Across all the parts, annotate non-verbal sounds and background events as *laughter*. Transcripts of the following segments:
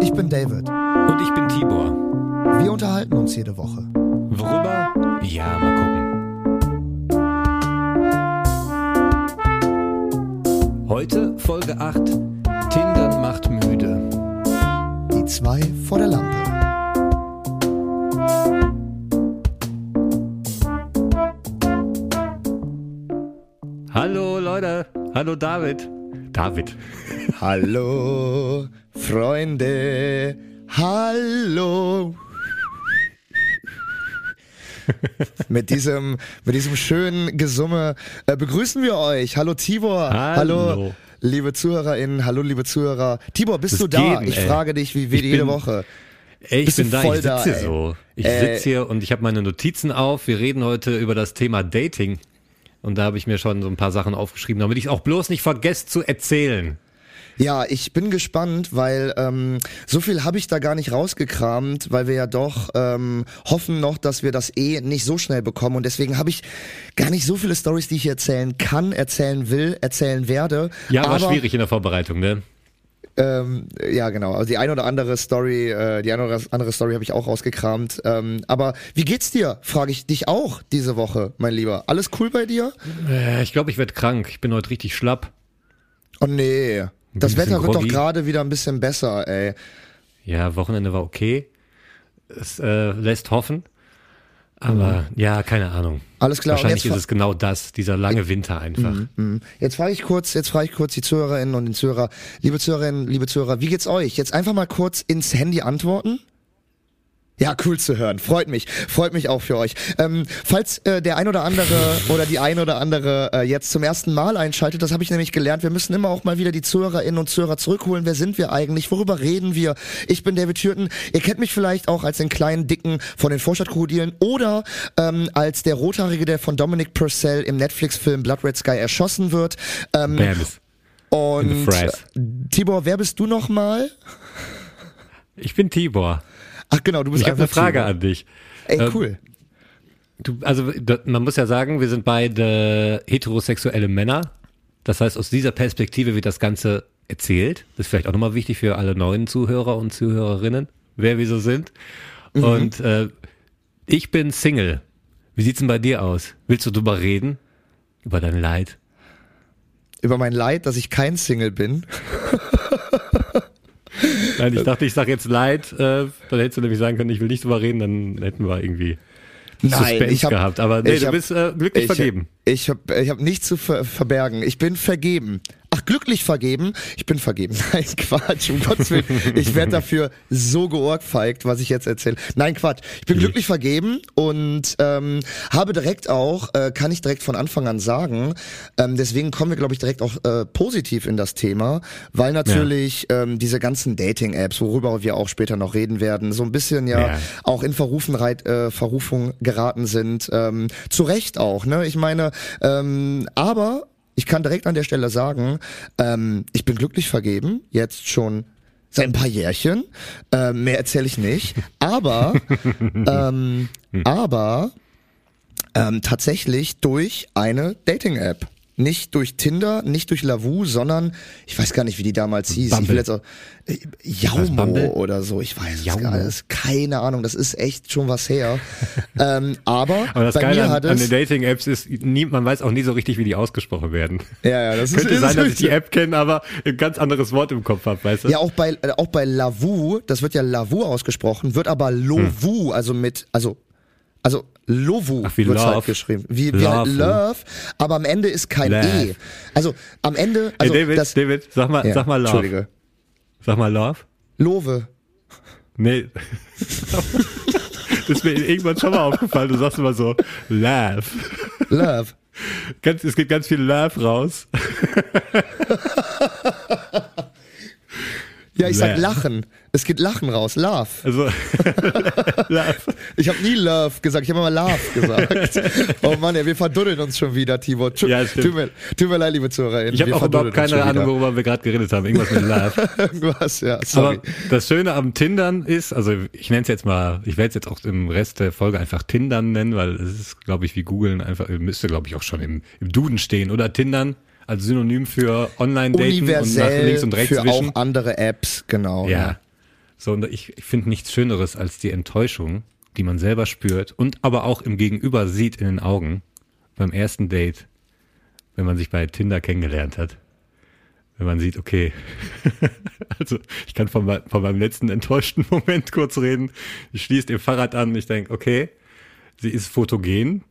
Ich bin David. Und ich bin Tibor. Wir unterhalten uns jede Woche. Worüber? Ja, mal gucken. Heute Folge 8. Tindern macht müde. Die zwei vor der Lampe. Hallo Leute. Hallo David. David. Hallo, Freunde. Hallo. mit diesem, mit diesem schönen Gesumme äh, begrüßen wir euch. Hallo Tibor. Hallo. liebe ZuhörerInnen. Hallo, liebe Zuhörer. Tibor, bist Das du da? geht, ich ey. frage dich, wie, wie Ich jede bin- Woche. Ey, ich Bist bin da, ich sitze hier so. Ich Äh, sitze hier und ich habe meine Notizen auf. Wir reden heute über das Thema Dating. Und da habe ich mir schon so ein paar Sachen aufgeschrieben, damit ich es auch bloß nicht vergesse zu erzählen. Ja, ich bin gespannt, weil ähm, so viel habe ich da gar nicht rausgekramt, weil wir ja doch ähm, hoffen noch, dass wir das eh nicht so schnell bekommen und deswegen habe ich gar nicht so viele Stories, die ich erzählen kann, erzählen will, erzählen werde. Ja, war aber schwierig in der Vorbereitung, ne? Ähm, ja, genau. Also die eine oder andere Story, äh, die eine oder andere Story habe ich auch rausgekramt. Ähm, aber wie geht's dir? Frage ich dich auch diese Woche, mein Lieber. Alles cool bei dir? Äh, Ich glaube, ich werde krank. Ich bin heute richtig schlapp. Oh nee. Das Wetter wird doch gerade wieder ein bisschen besser, ey. Ja, Wochenende war okay. Es äh, lässt hoffen. Aber ja, keine Ahnung. Alles klar. Wahrscheinlich ist es genau das, dieser lange Winter einfach. Mhm. Jetzt frage ich kurz, jetzt frage ich kurz die Zuhörerinnen und den Zuhörer, liebe Zuhörerinnen, liebe Zuhörer, wie geht's euch? Jetzt einfach mal kurz ins Handy antworten. Ja, cool zu hören. Freut mich. Freut mich auch für euch. Ähm, falls äh, der ein oder andere *laughs* oder die ein oder andere äh, jetzt zum ersten Mal einschaltet, das habe ich nämlich gelernt, wir müssen immer auch mal wieder die Zuhörerinnen und Zuhörer zurückholen. Wer sind wir eigentlich? Worüber reden wir? Ich bin David Hürten. Ihr kennt mich vielleicht auch als den kleinen Dicken von den Vorstadtkrokodilen oder ähm, als der Rothaarige, der von Dominic Purcell im Netflix-Film Blood Red Sky erschossen wird. Ähm, Bams. und äh, Tibor, wer bist du nochmal? Ich bin Tibor. Ach genau, du bist Ich habe eine Frage an dich. Ey, Ähm, cool. Du, also man muss ja sagen, wir sind beide heterosexuelle Männer. Das heißt, aus dieser Perspektive wird das Ganze erzählt. Das ist vielleicht auch nochmal wichtig für alle neuen Zuhörer und Zuhörerinnen, wer wir so sind. Mhm. Und äh, ich bin Single. Wie sieht's denn bei dir aus? Willst du drüber reden? Über dein Leid? Über mein Leid, dass ich kein Single bin. *laughs* Nein, ich dachte, ich sag jetzt Leid, äh, dann hättest du nämlich sagen können, ich will nicht drüber reden, dann hätten wir irgendwie Suspense ich hab- gehabt. Aber nee, ich du hab- bist äh, glücklich ich, vergeben. Ich habe ich hab nichts zu ver verbergen. Ich bin vergeben. Ach, glücklich vergeben? Ich bin vergeben. *laughs* Nein, Quatsch, um Gottes Willen. Ich werde dafür so geohrfeigt, was ich jetzt erzähle. Nein, Quatsch. Ich bin glücklich vergeben und ähm, habe direkt auch, äh, kann ich direkt von Anfang an sagen, ähm, deswegen kommen wir, glaube ich, direkt auch äh, positiv in das Thema, weil natürlich ähm, diese ganzen Dating-Apps, worüber wir auch später noch reden werden, so ein bisschen ja, Ja. auch in Verrufenheit, äh, Verrufung geraten sind. Ähm, zu Recht auch, ne? Ich meine, ähm, aber ich kann direkt an der Stelle sagen, ähm, ich bin glücklich vergeben, jetzt schon seit ein paar Jährchen. Ähm, mehr erzähle ich nicht. Aber, *laughs* ähm, aber ähm, tatsächlich durch eine Dating-App. Nicht durch Tinder, nicht durch Lavu, sondern ich weiß gar nicht, wie die damals hieß. Ich will Bumble. jetzt auch, äh, Bumble? Jaumo oder so. Ich weiß es gar nicht. Keine Ahnung. Das ist echt schon was her. *laughs* ähm, aber, Aber das bei Geile mir an, hat an es. den Dating-Apps ist, nie, man weiß auch nie so richtig, wie die ausgesprochen werden. ja, ja, das *laughs* Könnte ist, sein, dass ich die App kenne, aber ein ganz anderes Wort im Kopf habe, weißt du? Ja, auch bei, äh, auch bei Lavu, das wird ja Lavu ausgesprochen, wird aber Lovu, also mit, also, also Lovu Ach, wie wird's halt geschrieben. Wie, wie Love. halt Love, aber am Ende ist kein Love. E. Also am Ende, also hey, David, das, David, sag mal, ja, sag mal Love. Entschuldige. Sag mal Love. Love. Nee. *laughs* das ist mir irgendwann schon mal aufgefallen. Du sagst immer so, Love. Love. Ganz, es geht ganz viel Love raus. *laughs* Ja, ich sag. Lachen. Es geht Lachen raus. Love. Also, *laughs* Love. Ich habe nie Love gesagt, ich habe immer Love gesagt. *laughs* oh Mann, ja, wir verduddeln uns schon wieder, Tibor. Tu, Ja, stimmt. tut, mir, tut mir leid, liebe ZuhörerInnen. Ich habe auch überhaupt keine Ahnung, worüber wir gerade geredet haben. Irgendwas mit Love. *laughs* Irgendwas, ja, sorry. Aber das Schöne am Tindern ist, also ich nenne es jetzt mal, ich werde es jetzt auch im Rest der Folge einfach Tindern nennen, weil es ist, glaube ich, wie googeln einfach, müsste, glaube ich, auch schon im, im Duden stehen. Oder Tindern als Synonym für Online-Daten und nach links und rechts für wischen. auch andere Apps, genau. Ja. So, und ich, ich finde nichts Schöneres als die Enttäuschung, die man selber spürt und aber auch im Gegenüber sieht in den Augen beim ersten Date, wenn man sich bei Tinder kennengelernt hat. Wenn man sieht, okay, *laughs* also ich kann von, mein, von meinem letzten enttäuschten *laughs* Moment kurz reden. Ich schließe ihr Fahrrad an und ich denke, okay, sie ist fotogen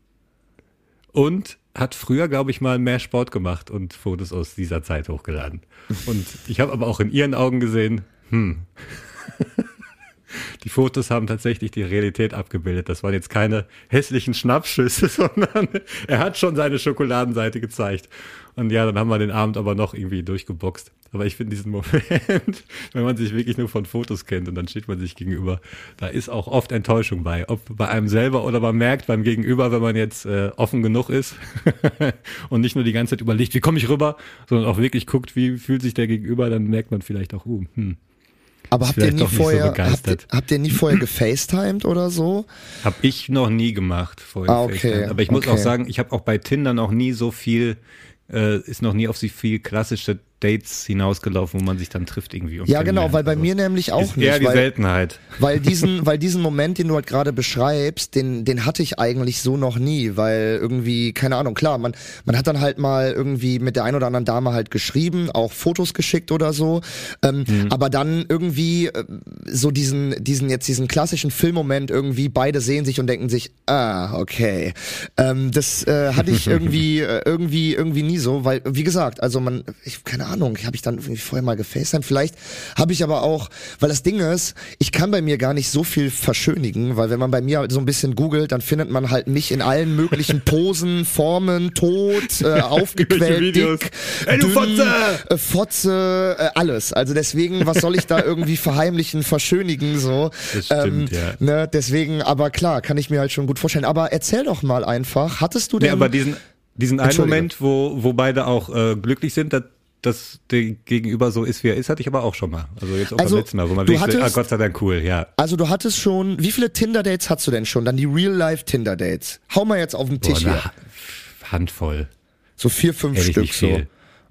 und hat früher, glaube ich, mal mehr Sport gemacht und Fotos aus dieser Zeit hochgeladen. Und ich habe aber auch in ihren Augen gesehen, hm, die Fotos haben tatsächlich die Realität abgebildet. Das waren jetzt keine hässlichen Schnappschüsse, *laughs* sondern er hat schon seine Schokoladenseite gezeigt. Und ja, dann haben wir den Abend aber noch irgendwie durchgeboxt. Aber ich finde diesen *laughs* Moment, wenn man sich wirklich nur von Fotos kennt und dann steht man sich gegenüber, da ist auch oft Enttäuschung bei. Ob bei einem selber oder man merkt beim Gegenüber, wenn man jetzt äh, offen genug ist *laughs* und nicht nur die ganze Zeit überlegt, wie komme ich rüber, sondern auch wirklich guckt, wie fühlt sich der Gegenüber, dann merkt man vielleicht auch, uh, hm, aber habt ihr vorher, so habt, ihr, habt, ihr nie vorher gefacetimed oder so? Hab ich noch nie gemacht vorher. Ah, okay. Aber ich muss okay. auch sagen, ich habe auch bei Tinder noch nie so viel, äh, ist noch nie auf so viel klassische Dates hinausgelaufen, wo man sich dann trifft irgendwie. ja, genau, weil bei also mir nämlich auch ist nicht. Eher die weil, Seltenheit. Weil *laughs* diesen, weil diesen Moment, den du halt gerade beschreibst, den, den hatte ich eigentlich so noch nie, weil irgendwie, keine Ahnung, klar, man, man hat dann halt mal irgendwie mit der ein oder anderen Dame halt geschrieben, auch Fotos geschickt oder so, ähm, mhm. aber dann irgendwie äh, so diesen, diesen jetzt diesen klassischen Filmmoment irgendwie, beide sehen sich und denken sich, ah, okay, ähm, das äh, hatte ich *laughs* irgendwie, äh, irgendwie, irgendwie nie so, weil, wie gesagt, also man, ich, keine Ahnung, Ahnung, habe ich dann irgendwie vorher mal gefacetimed. Vielleicht habe ich aber auch, weil das Ding ist, ich kann bei mir gar nicht so viel verschönigen, weil wenn man bei mir so ein bisschen googelt, dann findet man halt mich in allen möglichen Posen, *laughs* Formen, tot, äh, aufgequält, dick, Ey, du dünn, Fotze! Äh, Fotze, äh, alles. Also deswegen, was soll ich da *laughs* irgendwie verheimlichen, verschönigen so? Das stimmt, ähm, ja. Ne, deswegen, aber klar, kann ich mir halt schon gut vorstellen. Aber erzähl doch mal einfach, hattest du denn... Nee, aber diesen, diesen einen Moment, wo, wo beide auch äh, glücklich sind, das dass der Gegenüber so ist, wie er ist, hatte ich aber auch schon mal. Also jetzt auch Also, beim letzten Mal, wo man wirklich hattest- ah, Gott sei Dank cool, ja. Also du hattest schon, wie viele Tinder-Dates hast du denn schon? Dann die Real-Life-Tinder-Dates. Hau mal jetzt auf den Boah, Tisch hier. eine Handvoll. So vier, fünf Ehrlich Stück so.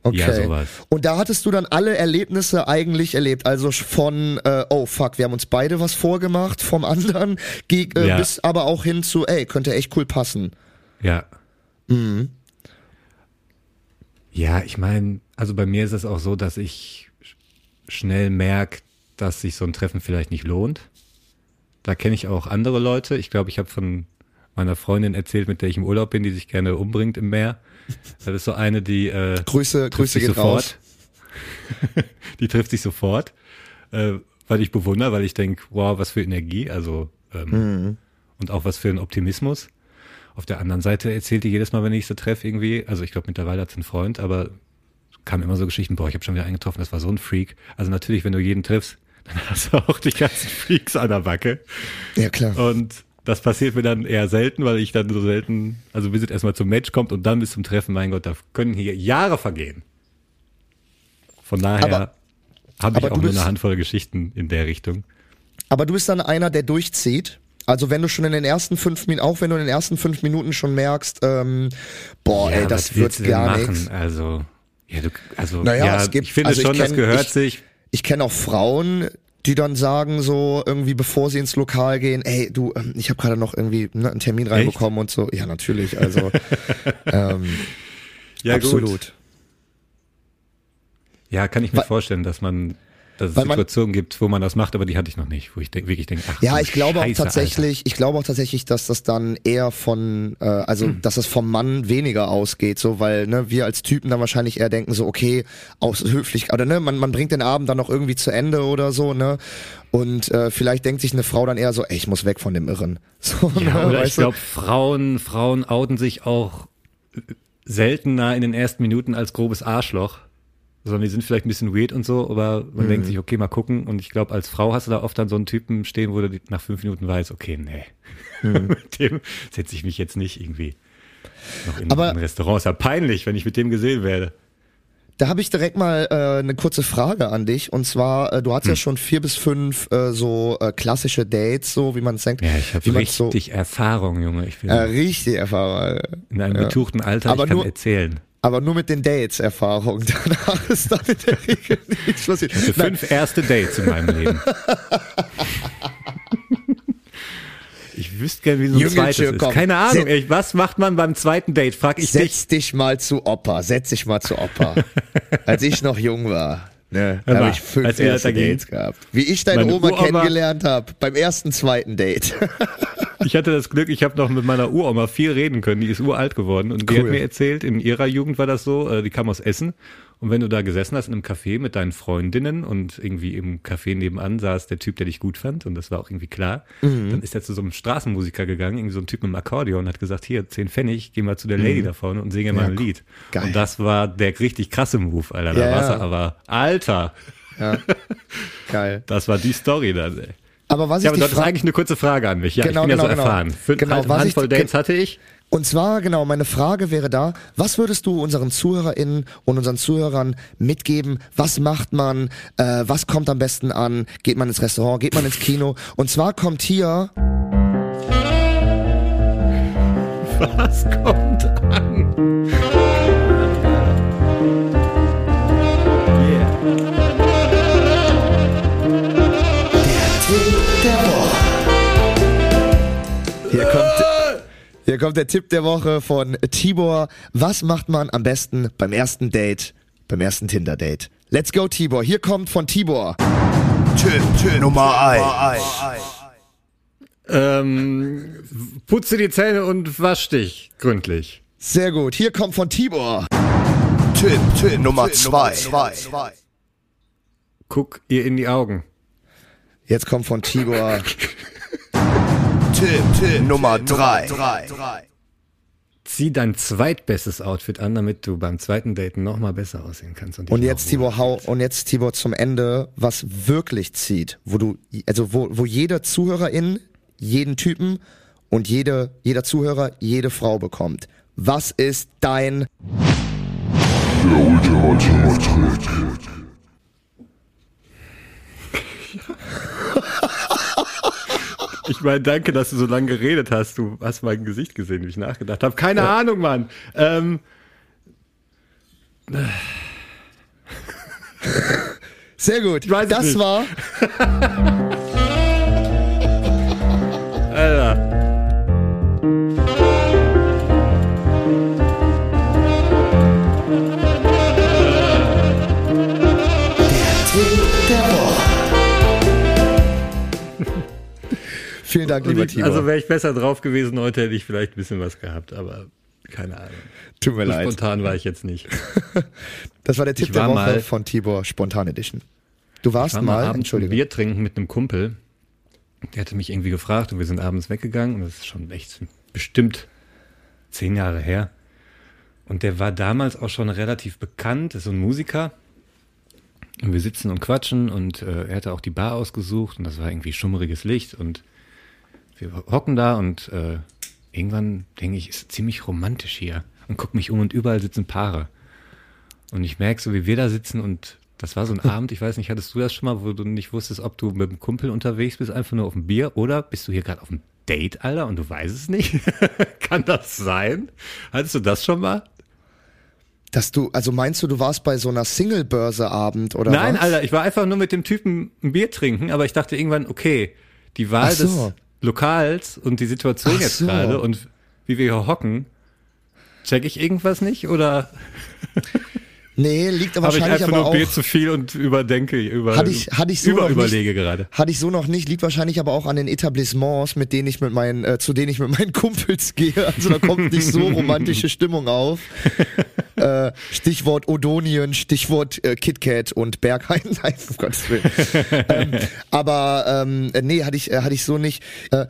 Okay. Ja, sowas. Und da hattest du dann alle Erlebnisse eigentlich erlebt. Also von, äh, oh fuck, wir haben uns beide was vorgemacht vom anderen, ge- äh, Ja. bis aber auch hin zu, ey, könnte echt cool passen. Ja. Mhm. Ja, ich meine, also bei mir ist es auch so, dass ich sch- schnell merke, dass sich so ein Treffen vielleicht nicht lohnt. Da kenne ich auch andere Leute. Ich glaube, ich habe von meiner Freundin erzählt, mit der ich im Urlaub bin, die sich gerne umbringt im Meer. Das ist so eine, die äh, Grüße, Grüße geht raus. sofort. *laughs* die trifft sich sofort, äh, weil ich bewundere, weil ich denke, wow, was für Energie, also ähm, Mhm. und auch was für ein Optimismus. Auf der anderen Seite erzählt die jedes Mal, wenn ich sie treffe, irgendwie, also ich glaube mittlerweile hat sie einen Freund, aber kamen immer so Geschichten, boah, ich habe schon wieder einen getroffen, das war so ein Freak. Also natürlich, wenn du jeden triffst, *laughs* dann hast du auch die ganzen Freaks an der Backe. Ja, klar. Und das passiert mir dann eher selten, weil ich dann so selten, also bis es erstmal zum Match kommt und dann bis zum Treffen, mein Gott, da können hier Jahre vergehen. Von daher habe ich auch nur bist- eine Handvoll Geschichten in der Richtung. Aber du bist dann einer, der durchzieht. Also wenn du schon in den ersten fünf Minuten, auch wenn du in den ersten fünf Minuten schon merkst, ähm, boah, ey, das wird gar machen? nichts. Also, ja, du, also, Naja, ja, es gibt- ich finde also ich schon, das kenn- gehört ich- sich. Ich kenne auch Frauen, die dann sagen so irgendwie, bevor sie ins Lokal gehen, ey, du, ähm, ich habe gerade noch irgendwie ne, einen Termin reinbekommen und so. Ja, natürlich. Also *laughs* ähm, Ja, absolut. Gut. Ja, kann ich mir Weil- vorstellen, dass man, dass es Weil man- Situationen gibt, wo man das macht, aber die hatte ich noch nicht, wo ich denk, wirklich denke, ach, Ja, du ich glaube Scheiße, auch tatsächlich, ich glaube auch tatsächlich, dass das dann eher von, äh, also Hm. dass es vom Mann weniger ausgeht, so weil ne, wir als Typen dann wahrscheinlich eher denken so, okay, aus höflich oder ne, man man bringt den Abend dann noch irgendwie zu Ende oder so, ne, und äh, vielleicht denkt sich eine Frau dann eher so, ey, ich muss weg von dem Irren. *laughs* So, Alter. Ja, ne, oder ich glaube, Frauen, Frauen outen sich auch seltener in den ersten Minuten als grobes Arschloch. Sondern die sind vielleicht ein bisschen weird und so, aber man Mhm. denkt sich, okay, mal gucken. Und ich glaube, als Frau hast du da oft dann so einen Typen stehen, wo du nach fünf Minuten weißt, okay, nee, Mhm. *laughs* mit dem setze ich mich jetzt nicht irgendwie noch in Aber- ein Restaurant. Ist ja peinlich, wenn ich mit dem gesehen werde. Da habe ich direkt mal äh, eine kurze Frage an dich. Und zwar, äh, du hast ja Hm. schon vier bis fünf äh, so äh, klassische Dates, so wie man es denkt. Ja, ich habe man's so, richtig Erfahrung, Junge. Ich bin äh, richtig Erfahrung. in einem ja. betuchten Alter, aber ich kann nur- erzählen. Aber nur mit den Dates Erfahrung. *laughs* Danach ist dann in der Regel nichts passiert. Ich hatte fünf erste Dates in meinem Leben. *laughs* Ich wüsste gerne, wie so ein Junge, zweites Tschö, ist. komm. Keine Ahnung, ey, was macht man beim zweiten Date? Frag ich dich. Setz dich mal zu Opa. Setz dich mal zu Opa. *laughs* Als ich noch jung war. Ne, da habe ich fünf als erste. Dates gehabt. Wie ich deine Oma Uroma- kennengelernt habe. Beim ersten, zweiten Date. *laughs* Ich hatte das Glück, ich habe noch mit meiner Uroma viel reden können. Die ist uralt geworden und die Cool. hat mir erzählt, in ihrer Jugend war das so, äh, die kam aus Essen. Und wenn du da gesessen hast in einem Café mit deinen Freundinnen und irgendwie im Café nebenan saß der Typ, der dich gut fand und das war auch irgendwie klar, Mhm. dann ist er zu so einem Straßenmusiker gegangen, irgendwie so ein Typ mit einem Akkordeon und hat gesagt, hier, zehn Pfennig, geh mal zu der Lady da vorne und singe mal ein Mhm. Ja, Lied. geil. Und das war der richtig krasse Move, Alter. Da Ja, war's ja. aber, Alter, Ja. Geil. *laughs* das war die Story dann, ey. Aber was Ja, ich aber dich du hattest frage, eigentlich eine kurze Frage an mich. Ja, Genau, ich bin genau, ja so genau. erfahren. Fünf, Genau, halt, was eine ich- Handvoll Dates hatte ich. Und zwar, genau, meine Frage wäre da, was würdest du unseren ZuhörerInnen und unseren Zuhörern mitgeben? Was macht man? Äh, was kommt am besten an? Geht man ins Restaurant? Geht man ins Kino? Und zwar kommt hier, Was kommt hier kommt der Tipp der Woche von Tibor. Was macht man am besten beim ersten Date, beim ersten Tinder-Date? Let's go, Tibor. Hier kommt von Tibor. Tipp, Tipp Nummer 1. Ähm, putze die Zähne und wasch dich gründlich. Sehr gut. Hier kommt von Tibor. Tipp, Tipp Nummer 2. Guck ihr in die Augen. Jetzt kommt von Tibor. *laughs* Tipp, Tipp Nummer 3. Zieh dein zweitbestes Outfit an, damit du beim zweiten Date noch mal besser aussehen kannst. Und noch jetzt Tibor hau und jetzt Tibor zum Ende, was wirklich zieht, wo du also wo wo jeder Zuhörerin jeden Typen und jede jeder Zuhörer jede Frau bekommt. Was ist dein Ich meine, danke, dass du so lange geredet hast. Du hast mein Gesicht gesehen, wie ich nachgedacht habe. Keine Ahnung, Mann. Ähm, Sehr gut. Das nicht. war *laughs* Vielen Dank, lieber Tibor. also wäre ich besser drauf gewesen heute, hätte ich vielleicht ein bisschen was gehabt, aber keine Ahnung. Tut mir So leid. spontan war ich jetzt nicht. *laughs* Das war der Tipp Ich der war Woche mal- von Tibor Spontan Edition. Du warst Ich war mal, mal Entschuldigung. Bier trinken mit einem Kumpel. Der hatte mich irgendwie gefragt und wir sind abends weggegangen und das ist schon echt bestimmt zehn Jahre her. Und der war damals auch schon relativ bekannt, ist so ein Musiker. Und wir sitzen und quatschen und äh, er hatte auch die Bar ausgesucht und das war irgendwie schummriges Licht und wir hocken da und äh, irgendwann denke ich, ist ziemlich romantisch hier und guck mich um und überall sitzen Paare. Und ich merke so, wie wir da sitzen und das war so ein *laughs* Abend, ich weiß nicht, hattest du das schon mal, wo du nicht wusstest, ob du mit einem Kumpel unterwegs bist, einfach nur auf dem Bier oder bist du hier gerade auf dem Date, Alter, und du weißt es nicht? *laughs* Kann das sein? Hattest du das schon mal? Dass du, also meinst du, du warst bei so einer Single-Börse-Abend oder Nein, was? Alter, ich war einfach nur mit dem Typen ein Bier trinken, aber ich dachte irgendwann, okay, die Wahl so. des Lokals und die Situation Ach jetzt so. gerade und wie wir hier hocken, check ich irgendwas nicht oder *laughs* Nee, liegt habe ich wahrscheinlich einfach aber nur auch. Bier zu viel und überdenke, über, Hatte ich- hatte ich so über noch nicht- überlege gerade. Hatte ich so noch nicht, liegt wahrscheinlich aber auch an den Etablissements, mit denen ich mit meinen, äh, zu denen ich mit meinen *laughs* Kumpels gehe. Also da kommt nicht so romantische Stimmung auf. *laughs* äh, Stichwort Odonien, Stichwort äh, KitKat und Berghain. *laughs* Nein, um Gottes Willen. ähm, aber ähm, äh, nee, hatte ich, äh, hatte ich so nicht. Äh,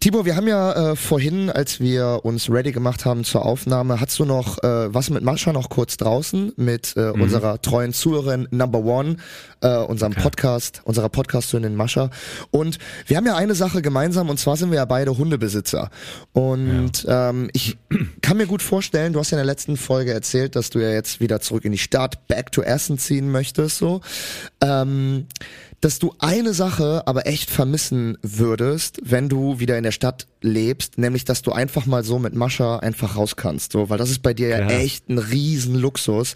Tibor, wir haben ja äh, vorhin, als wir uns ready gemacht haben zur Aufnahme, hast du noch äh, was mit Mascha noch kurz draußen mit äh, unserer treuen Zuhörerin Number One, äh, unserem Podcast, unserer Podcastin Mascha. Und wir haben ja eine Sache gemeinsam und zwar sind wir ja beide Hundebesitzer. Und ähm, ich *clears throat* kann mir gut vorstellen, du hast ja in der letzten Folge erzählt, dass du ja jetzt wieder zurück in die Stadt, back to Essen ziehen möchtest. So, ähm, dass du eine Sache aber echt vermissen würdest, wenn du wieder in der Stadt lebst, nämlich dass du einfach mal so mit Mascha einfach raus kannst, so, weil das ist bei dir Klar. ja echt ein riesen Luxus,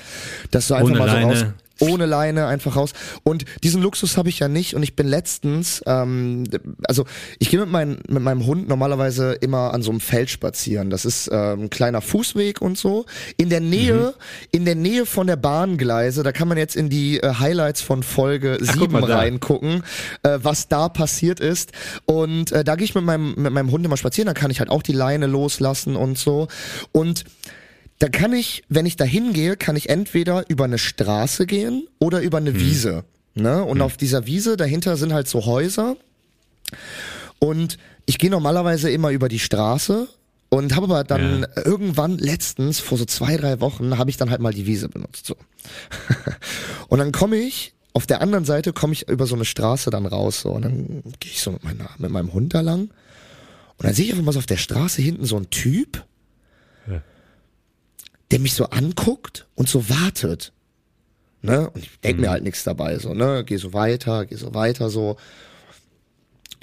dass du einfach Ohne mal so Leine. raus ohne Leine einfach raus. Und diesen Luxus habe ich ja nicht. Und ich bin letztens, ähm, also ich gehe mit, mein, mit meinem Hund normalerweise immer an so einem Feld spazieren. Das ist ähm, ein kleiner Fußweg und so. In der Nähe, in der Nähe von der Bahngleise, da kann man jetzt in die äh, Highlights von Folge Ach, guck 7 mal da. reingucken, äh, was da passiert ist. Und äh, da gehe ich mit meinem, mit meinem Hund immer spazieren, dann kann ich halt auch die Leine loslassen und so. Und da kann ich, wenn ich da hingehe, kann ich entweder über eine Straße gehen oder über eine Wiese. Ne? Und auf dieser Wiese dahinter sind halt so Häuser. Und ich gehe normalerweise immer über die Straße und habe aber dann irgendwann letztens, vor so zwei, drei Wochen, habe ich dann halt mal die Wiese benutzt. So. *laughs* und dann komme ich, auf der anderen Seite komme ich über so eine Straße dann raus. So. Und dann gehe ich so mit, meiner, mit meinem Hund da lang. Und dann sehe ich einfach mal so auf der Straße hinten so einen Typ, der mich so anguckt und so wartet. Ne? Und ich denk mir halt nichts dabei, so, ne? Geh so weiter, geh so weiter, so.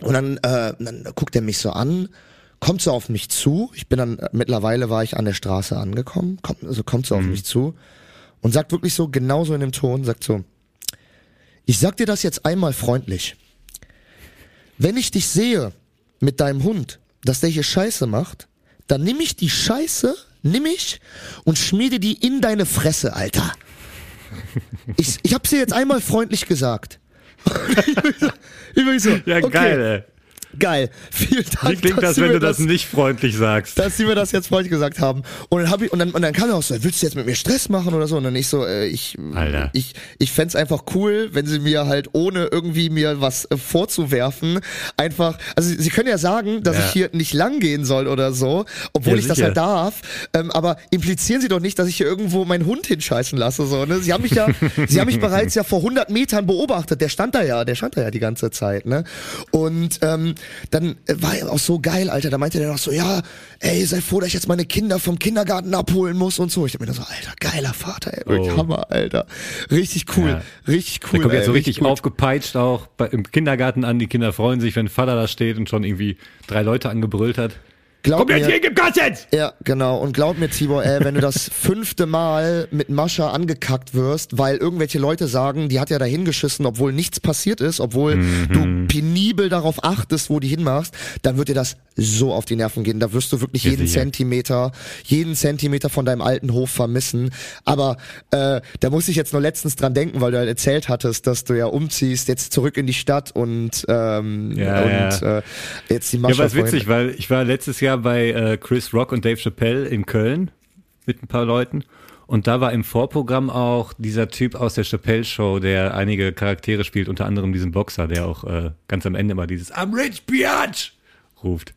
Und dann, äh, dann guckt er mich so an, kommt so auf mich zu. Ich bin dann, äh, mittlerweile war ich an der Straße angekommen, kommt, also kommt so auf mich zu und sagt wirklich so, genauso in dem Ton, sagt so, ich sag dir das jetzt einmal freundlich. Wenn ich dich sehe mit deinem Hund, dass der hier Scheiße macht, dann nimm ich die Scheiße, nimm ich und schmiede die in deine Fresse, Alter. Ich, ich hab's dir jetzt einmal freundlich gesagt. ich bin so, ich bin so Ja, okay, geil, ey. Geil. Vielen Dank. Wie klingt das, wenn du das nicht freundlich sagst? dass sie mir das jetzt freundlich gesagt haben. Und dann hab ich und dann und dann kam er auch so, willst du jetzt mit mir Stress machen oder so? Und dann ich so, äh, ich Alter. ich ich fänd's einfach cool, wenn sie mir halt ohne irgendwie mir was äh, vorzuwerfen einfach, also sie können ja sagen, dass Ja. ich hier nicht lang gehen soll oder so, obwohl Ja, ich das sicher. ja darf. Ähm, aber implizieren Sie doch nicht, dass ich hier irgendwo meinen Hund hinscheißen lasse so. Ne? Sie haben mich ja, sie haben mich *laughs* bereits ja vor 100 Metern beobachtet. Der stand da ja, der stand da ja die ganze Zeit. Ne? Und ähm, dann äh, war er auch so geil, Alter. Da meinte der noch so, ja, ey, sei froh, dass ich jetzt meine Kinder vom Kindergarten abholen muss und so. Ich hab mir da so, Alter, geiler Vater, ey, wirklich Oh. Hammer, Alter. Richtig cool, Ja. richtig Der cool. kommt ey, jetzt so richtig gut. aufgepeitscht auch bei, im Kindergarten an. Die Kinder freuen sich, wenn Vater da steht und schon irgendwie drei Leute angebrüllt hat. Glaub Komm jetzt mir- hier, gib Gas jetzt! Ja, genau. Und glaub mir, Tibor, ey, wenn du das *laughs* fünfte Mal mit Mascha angekackt wirst, weil irgendwelche Leute sagen, die hat ja da hingeschissen, obwohl nichts passiert ist, obwohl Mhm. du penibel darauf achtest, wo die hinmachst, dann wird dir das so auf die Nerven gehen. Da wirst du wirklich Ja, jeden sicher. Zentimeter, jeden Zentimeter von deinem alten Hof vermissen. Aber äh, da muss ich jetzt nur letztens dran denken, weil du halt erzählt hattest, dass du ja umziehst, jetzt zurück in die Stadt und, ähm, Ja, und ja. Äh, jetzt die Ja, Mascha ist vorhin- witzig, weil ich war letztes Jahr bei äh, Chris Rock und Dave Chappelle in Köln mit ein paar Leuten. Und da war im Vorprogramm auch dieser Typ aus der Chappelle Show, der einige Charaktere spielt, unter anderem diesen Boxer, der auch äh, ganz am Ende immer dieses I'm rich biatch ruft.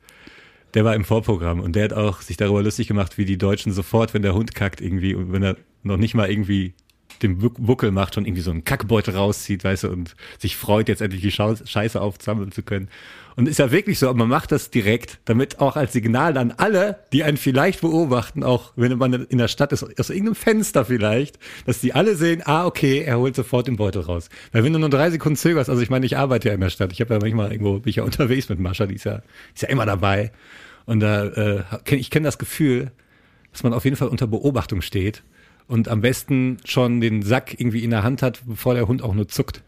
Der war im Vorprogramm und der hat auch sich darüber lustig gemacht, wie die Deutschen sofort, wenn der Hund kackt irgendwie und wenn er noch nicht mal irgendwie den Wuckel macht, schon irgendwie so einen Kackbeutel rauszieht, weißt du, und sich freut, jetzt endlich die Scheiße aufsammeln zu können. Und ist ja wirklich so, man macht das direkt, damit auch als Signal an alle, die einen vielleicht beobachten, auch wenn man in der Stadt ist, aus irgendeinem Fenster vielleicht, dass die alle sehen, ah, okay, er holt sofort den Beutel raus. Weil wenn du nur drei Sekunden zögerst, also ich meine, ich arbeite ja in der Stadt, ich habe ja manchmal irgendwo, bin ich ja unterwegs mit Mascha, die ist ja, ist ja immer dabei. Und da, äh, ich kenne das Gefühl, dass man auf jeden Fall unter Beobachtung steht und am besten schon den Sack irgendwie in der Hand hat, bevor der Hund auch nur zuckt.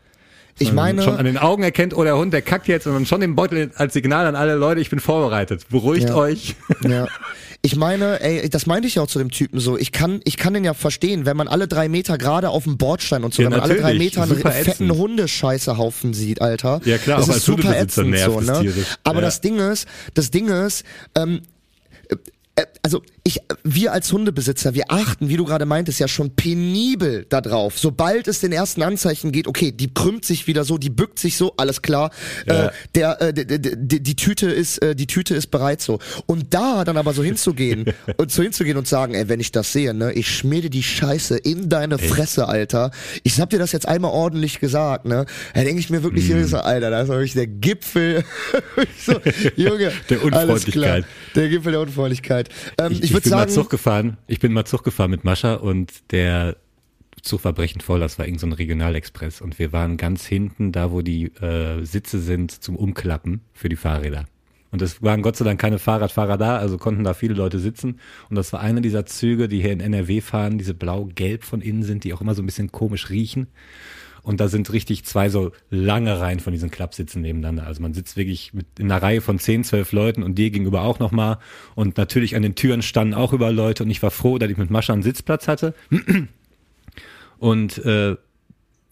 Ich meine, schon an den Augen erkennt, oh, der Hund, der kackt jetzt und dann schon den Beutel als Signal an alle Leute, ich bin vorbereitet. Beruhigt Ja. euch. *laughs* Ja. Ich meine, ey, das meinte ich ja auch zu dem Typen so. Ich kann, ich kann den ja verstehen, wenn man alle drei Meter gerade auf dem Bordstein und so, Ja, wenn man alle drei. Meter einen fetten. Hundescheißehaufen sieht, Alter. Ja, klar, das ist super ätzend so, ne? Aber Ja. das Ding ist, das Ding ist, ähm, äh, also ich, wir als Hundebesitzer, wir achten, wie du gerade meintest, ja schon penibel da drauf. Sobald es den ersten Anzeichen geht, okay, die krümmt sich wieder so, die bückt sich so, alles klar. Ja. Äh, der, äh, die, die, die Tüte ist, äh, die Tüte ist bereit so. Und da dann aber so hinzugehen *laughs* und so hinzugehen und sagen, ey, wenn ich das sehe, ne, ich schmiede die Scheiße in deine Fresse, Alter. Ich hab dir das jetzt einmal ordentlich gesagt, ne. Da denke ich mir wirklich, Mhm. so, Alter, das ist wirklich der Gipfel. *laughs* so, *laughs* Junge, Der. Unfreundlichkeit. Der Gipfel der Unfreundlichkeit. Ähm, ich Ich, würde bin sagen, mal Zug gefahren. Ich bin mal Zug gefahren mit Mascha und der Zug war brechend voll, das war irgend so ein Regionalexpress und wir waren ganz hinten, da wo die äh, Sitze sind zum Umklappen für die Fahrräder. Und es waren Gott sei Dank keine Fahrradfahrer da, also konnten da viele Leute sitzen. Und das war einer dieser Züge, die hier in NRW fahren, diese blau-gelb von innen sind, die auch immer so ein bisschen komisch riechen. Und da sind richtig zwei so lange Reihen von diesen Klappsitzen nebeneinander. Also man sitzt wirklich mit in einer Reihe von zehn, zwölf Leuten und dir gegenüber auch nochmal. Und natürlich an den Türen standen auch überall Leute. Und ich war froh, dass ich mit Mascha einen Sitzplatz hatte. *clears throat* Und äh,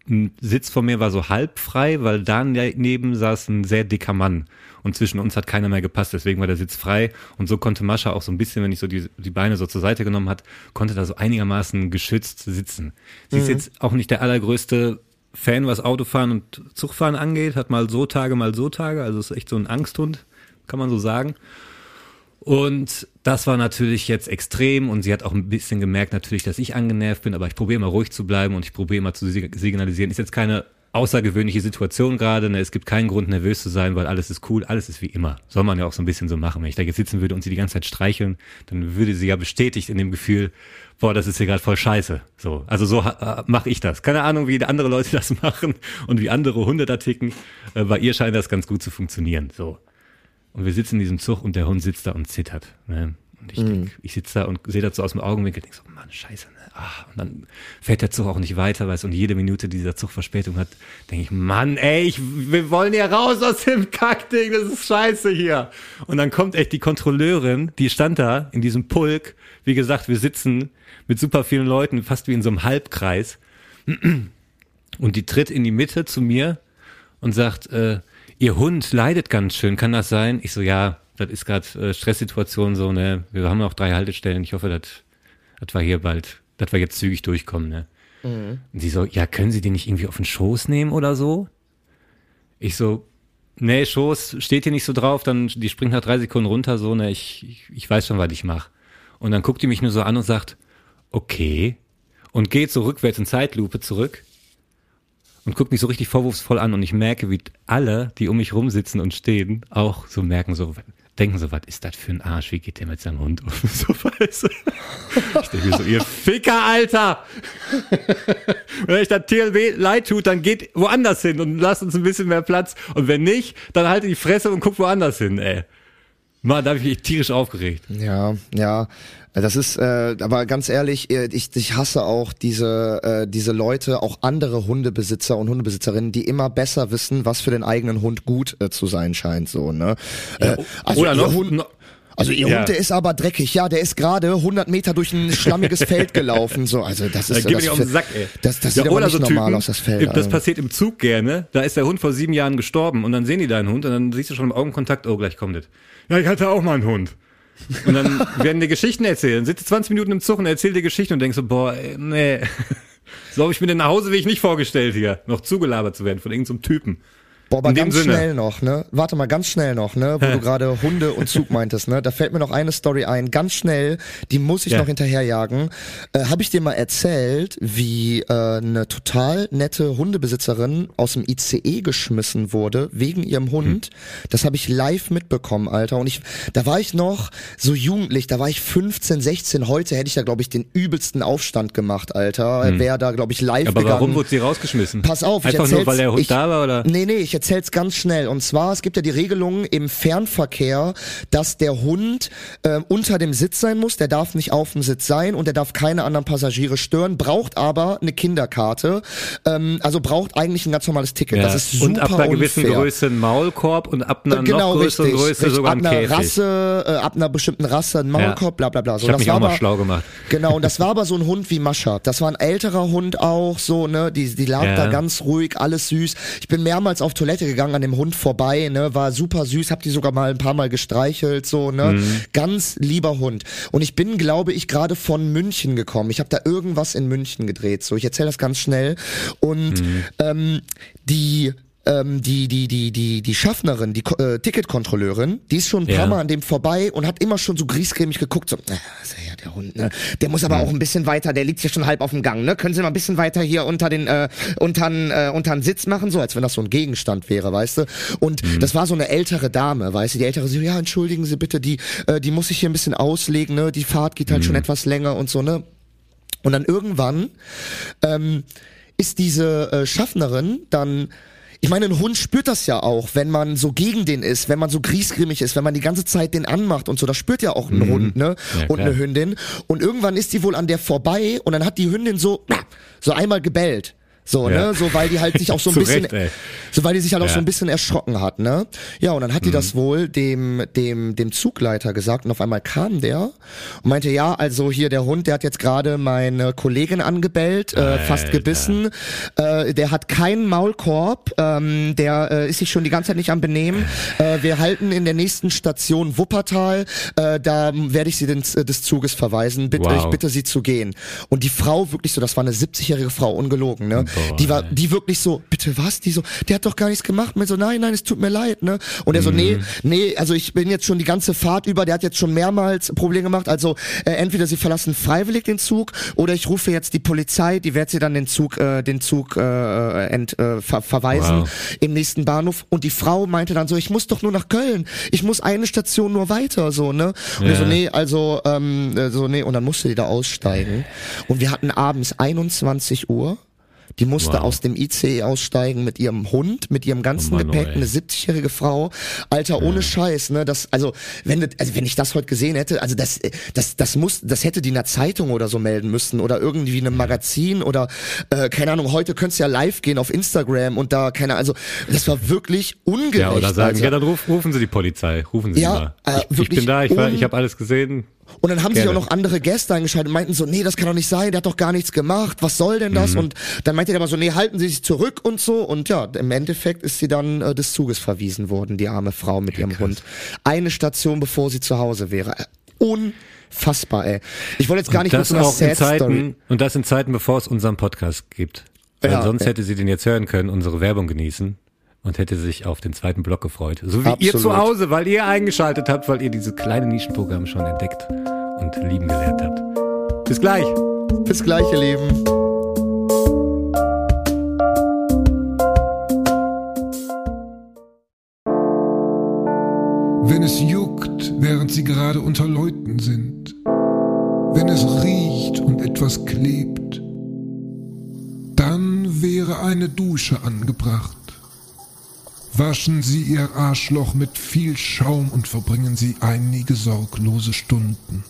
ein Sitz vor mir war so halb frei, weil daneben saß ein sehr dicker Mann und zwischen uns hat keiner mehr gepasst, deswegen war der Sitz frei und so konnte Mascha auch so ein bisschen, wenn ich so die, die Beine so zur Seite genommen hat, konnte da so einigermaßen geschützt sitzen. Sie mhm. ist jetzt auch nicht der allergrößte Fan, was Autofahren und Zugfahren angeht, hat mal so Tage, mal so Tage, also ist echt so ein Angsthund, kann man so sagen. Und das war natürlich jetzt extrem und sie hat auch ein bisschen gemerkt natürlich, dass ich angenervt bin, aber ich probiere mal ruhig zu bleiben und ich probiere mal zu signalisieren. Ist jetzt keine außergewöhnliche Situation gerade, ne? es gibt keinen Grund nervös zu sein, weil alles ist cool, alles ist wie immer. Soll man ja auch so ein bisschen so machen. Wenn ich da jetzt sitzen würde und sie die ganze Zeit streicheln, dann würde sie ja bestätigt in dem Gefühl, boah, das ist hier gerade voll scheiße. So, also so äh, mache ich das. Keine Ahnung, wie andere Leute *laughs* das machen und wie andere Hunde da ticken. Äh, bei ihr scheint das ganz gut zu funktionieren. So. Und wir sitzen in diesem Zug und der Hund sitzt da und zittert. Ne? Und ich mhm. ich sitze da und sehe das so aus dem Augenwinkel, denk so, Mann, scheiße, ne? Ah, und dann fährt der Zug auch nicht weiter, weißt und jede Minute, die dieser Zug Verspätung hat, denke ich, Mann, ey, ich, wir wollen ja raus aus dem Kackding, das ist scheiße hier. Und dann kommt echt die Kontrolleurin, die stand da in diesem Pulk, wie gesagt, wir sitzen mit super vielen Leuten, fast wie in so einem Halbkreis. Und die tritt in die Mitte zu mir und sagt, äh, Ihr Hund leidet ganz schön, kann das sein? Ich so, ja, das ist gerade äh, Stresssituation so, ne? Wir haben noch drei Haltestellen. Ich hoffe, das, das war hier bald, dass wir jetzt zügig durchkommen, ne? Mhm. Und sie so, ja, können Sie den nicht irgendwie auf den Schoß nehmen oder so? Ich so, nee, Schoß steht hier nicht so drauf, dann die springt nach drei Sekunden runter, so, ne, ich, ich, ich weiß schon, was ich mache. Und dann guckt die mich nur so an und sagt, okay. Und geht so rückwärts in Zeitlupe zurück und guckt mich so richtig vorwurfsvoll an und ich merke, wie alle, die um mich rumsitzen und stehen, auch so merken, so denken so, was ist das für ein Arsch, wie geht der mit seinem Hund um? *laughs* So weißt du. Ich denke mir so, ihr Ficker, Alter! *laughs* wenn euch das TLW leid tut, dann geht woanders hin und lasst uns ein bisschen mehr Platz. Und wenn nicht, dann haltet die Fresse und guckt woanders hin, ey. Mann, da habe ich mich tierisch aufgeregt. Ja, ja. Das ist, äh, aber ganz ehrlich, äh, ich, ich hasse auch diese, äh, diese Leute, auch andere Hundebesitzer und Hundebesitzerinnen, die immer besser wissen, was für den eigenen Hund gut äh, zu sein scheint, so, ne? Ja, äh, also oder noch, Hund, also ihr ja. Hund, der ist aber dreckig. Ja, der ist gerade 100 Meter durch ein schlammiges Feld *laughs* gelaufen. So, also das ist da das, den Sack, ey. das, das ja, sieht aber nicht so normal Typen, aus das Feld. Das also. passiert im Zug gerne. Da ist der Hund vor sieben Jahren gestorben und dann sehen die deinen Hund und dann siehst du schon im Augenkontakt, oh, gleich kommt das. Ja, ich hatte auch mal einen Hund. Und dann werden dir Geschichten erzählen. Sitzt 20 Minuten im Zug und erzählt dir Geschichten und denkst so, boah, ey, nee. *laughs* So habe ich mir den Nachhauseweg nicht vorgestellt hier, noch zugelabert zu werden von irgendeinem so Typen. Boah, aber ganz Sinne. schnell noch, ne? Warte mal, ganz schnell noch, ne? Wo du gerade Hunde und Zug meintest, ne? Da fällt mir noch eine Story ein, ganz schnell, die muss ich ja. noch hinterherjagen. Äh, Habe ich dir mal erzählt, wie äh, eine total nette Hundebesitzerin aus dem ICE geschmissen wurde wegen ihrem Hund? Hm. Das habe ich live mitbekommen, Alter. Und ich, da war ich noch so jugendlich, da war ich 15, 16. Heute hätte ich da, glaube ich, den übelsten Aufstand gemacht, Alter. Hm. Wäre da, glaube ich, live Aber gegangen. warum wurde sie rausgeschmissen? Pass auf, Einfach nur, weil der Hund ich, da war, oder? Nee, nee, ich erzähl's ganz schnell. Und zwar, es gibt ja die Regelung im Fernverkehr, dass der Hund äh, unter dem Sitz sein muss, der darf nicht auf dem Sitz sein und der darf keine anderen Passagiere stören, braucht aber eine Kinderkarte, ähm, also braucht eigentlich ein ganz normales Ticket. Ja. Das ist super Und ab einer gewissen unfair. Größe ein Maulkorb und ab einer genau, noch größeren richtig, Größe richtig, sogar ein ab einer Käfig. Rasse, äh, ab einer bestimmten Rasse ein Maulkorb, ja. bla bla bla. So, ich hab mich auch mal schlau gemacht. *laughs* Genau, und das war aber so ein Hund wie Mascha. Das war ein älterer Hund auch, so, ne, die, die lag ja. da ganz ruhig, alles süß. Ich bin mehrmals auf Toilette gegangen an dem Hund vorbei, ne, war super süß, hab die sogar mal ein paar Mal gestreichelt, so, ne, mhm. ganz lieber Hund. Und ich bin, glaube ich, gerade von München gekommen. Ich habe da irgendwas in München gedreht, so. Ich erzähle das ganz schnell. Und mhm. ähm, die ähm, die, die, die, die, die Schaffnerin, die äh, Ticketkontrolleurin, die ist schon ein paar ja. Mal an dem vorbei und hat immer schon so griesgrämig geguckt, so, äh, ist ja der Hund, ne? Der muss aber ja. auch ein bisschen weiter, der liegt hier schon halb auf dem Gang, ne? Können Sie mal ein bisschen weiter hier unter den, äh, untern, äh, untern Sitz machen, so, als wenn das so ein Gegenstand wäre, weißt du? Und mhm. das war so eine ältere Dame, weißt du? Die ältere so, ja, entschuldigen Sie bitte, die, äh, die muss ich hier ein bisschen auslegen, ne? Die Fahrt geht halt mhm. schon etwas länger und so, ne? Und dann irgendwann ähm, ist diese äh, Schaffnerin dann ich meine, ein Hund spürt das ja auch, wenn man so gegen den ist, wenn man so griesgrimmig ist, wenn man die ganze Zeit den anmacht und so. Das spürt ja auch ein Hund, ne? Ja, und klar. eine Hündin. Und irgendwann ist die wohl an der vorbei und dann hat die Hündin so, so einmal gebellt. So, Ja. ne, so weil die halt sich auch so *laughs* ein bisschen, Recht, so weil die sich halt auch Ja. so ein bisschen erschrocken hat, ne? Ja, und dann hat die Mhm. das wohl dem dem dem Zugleiter gesagt und auf einmal kam der und meinte, ja, also hier der Hund, der hat jetzt gerade meine Kollegin angebellt, äh, fast gebissen, äh, der hat keinen Maulkorb, ähm, der äh, ist sich schon die ganze Zeit nicht am Benehmen. Äh, wir halten in der nächsten Station Wuppertal, äh, da werde ich sie des, des Zuges verweisen. Bitte, Wow. ich bitte sie zu gehen. Und die Frau wirklich so, das war eine 70-jährige Frau, ungelogen, ne? Boah, die war, die wirklich so, bitte was? Die so, der hat doch gar nichts gemacht. Mir so, nein, nein, es tut mir leid, ne? Und er so, nee, Mhm. nee, also ich bin jetzt schon die ganze Fahrt über, der hat jetzt schon mehrmals Probleme gemacht. Also äh, entweder sie verlassen freiwillig den Zug oder ich rufe jetzt die Polizei, die wird sie dann den Zug, äh, den Zug äh, ent, äh, ver verweisen Wow. im nächsten Bahnhof. Und die Frau meinte dann so, ich muss doch nur nach Köln, ich muss eine Station nur weiter, so, ne? Und er so, nee, also, ähm, äh, so, nee, und dann musste die da aussteigen. Und wir hatten abends 21 Uhr. Die musste Wow. aus dem ICE aussteigen mit ihrem Hund, mit ihrem ganzen Oh Mann, oh, Gepäck, ey. eine 70-jährige Frau. Alter, ohne Scheiß, ne? Das, also, wenn, also, wenn ich das heute gesehen hätte, also das, äh, das, das muss, das hätte die in der Zeitung oder so melden müssen oder irgendwie in einem Magazin oder, äh, keine Ahnung, heute könntest du ja live gehen auf Instagram und da, keine also, das war wirklich ungerecht. Ja, oder sagen, also. ja, dann ruf, rufen Sie die Polizei, rufen Sie Ja, mal. äh, ich, ich wirklich bin da, ich, war, ich habe alles gesehen. Und dann haben sich Gerne. auch noch andere Gäste eingeschaltet und meinten so, nee, das kann doch nicht sein, der hat doch gar nichts gemacht, was soll denn Mhm. das? Und dann meinte er aber so, nee, halten Sie sich zurück und so. Und ja, im Endeffekt ist sie dann äh, des Zuges verwiesen worden, die arme Frau mit ihrem Hund. Eine Station, bevor sie zu Hause wäre. Unfassbar, ey. Ich wollte jetzt gar nicht mit so einer Sad Story. Zeiten, und das in Zeiten, bevor es unseren Podcast gibt. Weil Ja, sonst ja. hätte sie den jetzt hören können, unsere Werbung genießen und hätte sich auf den zweiten Block gefreut. So wie ihr Absolut. zu Hause, weil ihr eingeschaltet habt, weil ihr diese kleine Nischenprogramm schon entdeckt und lieben gelernt habt. Bis gleich. Bis gleich, ihr Lieben. Wenn es juckt, während sie gerade unter Leuten sind. Wenn es riecht und etwas klebt. Dann wäre eine Dusche angebracht. Waschen Sie Ihr Arschloch mit viel Schaum und verbringen Sie einige sorglose Stunden.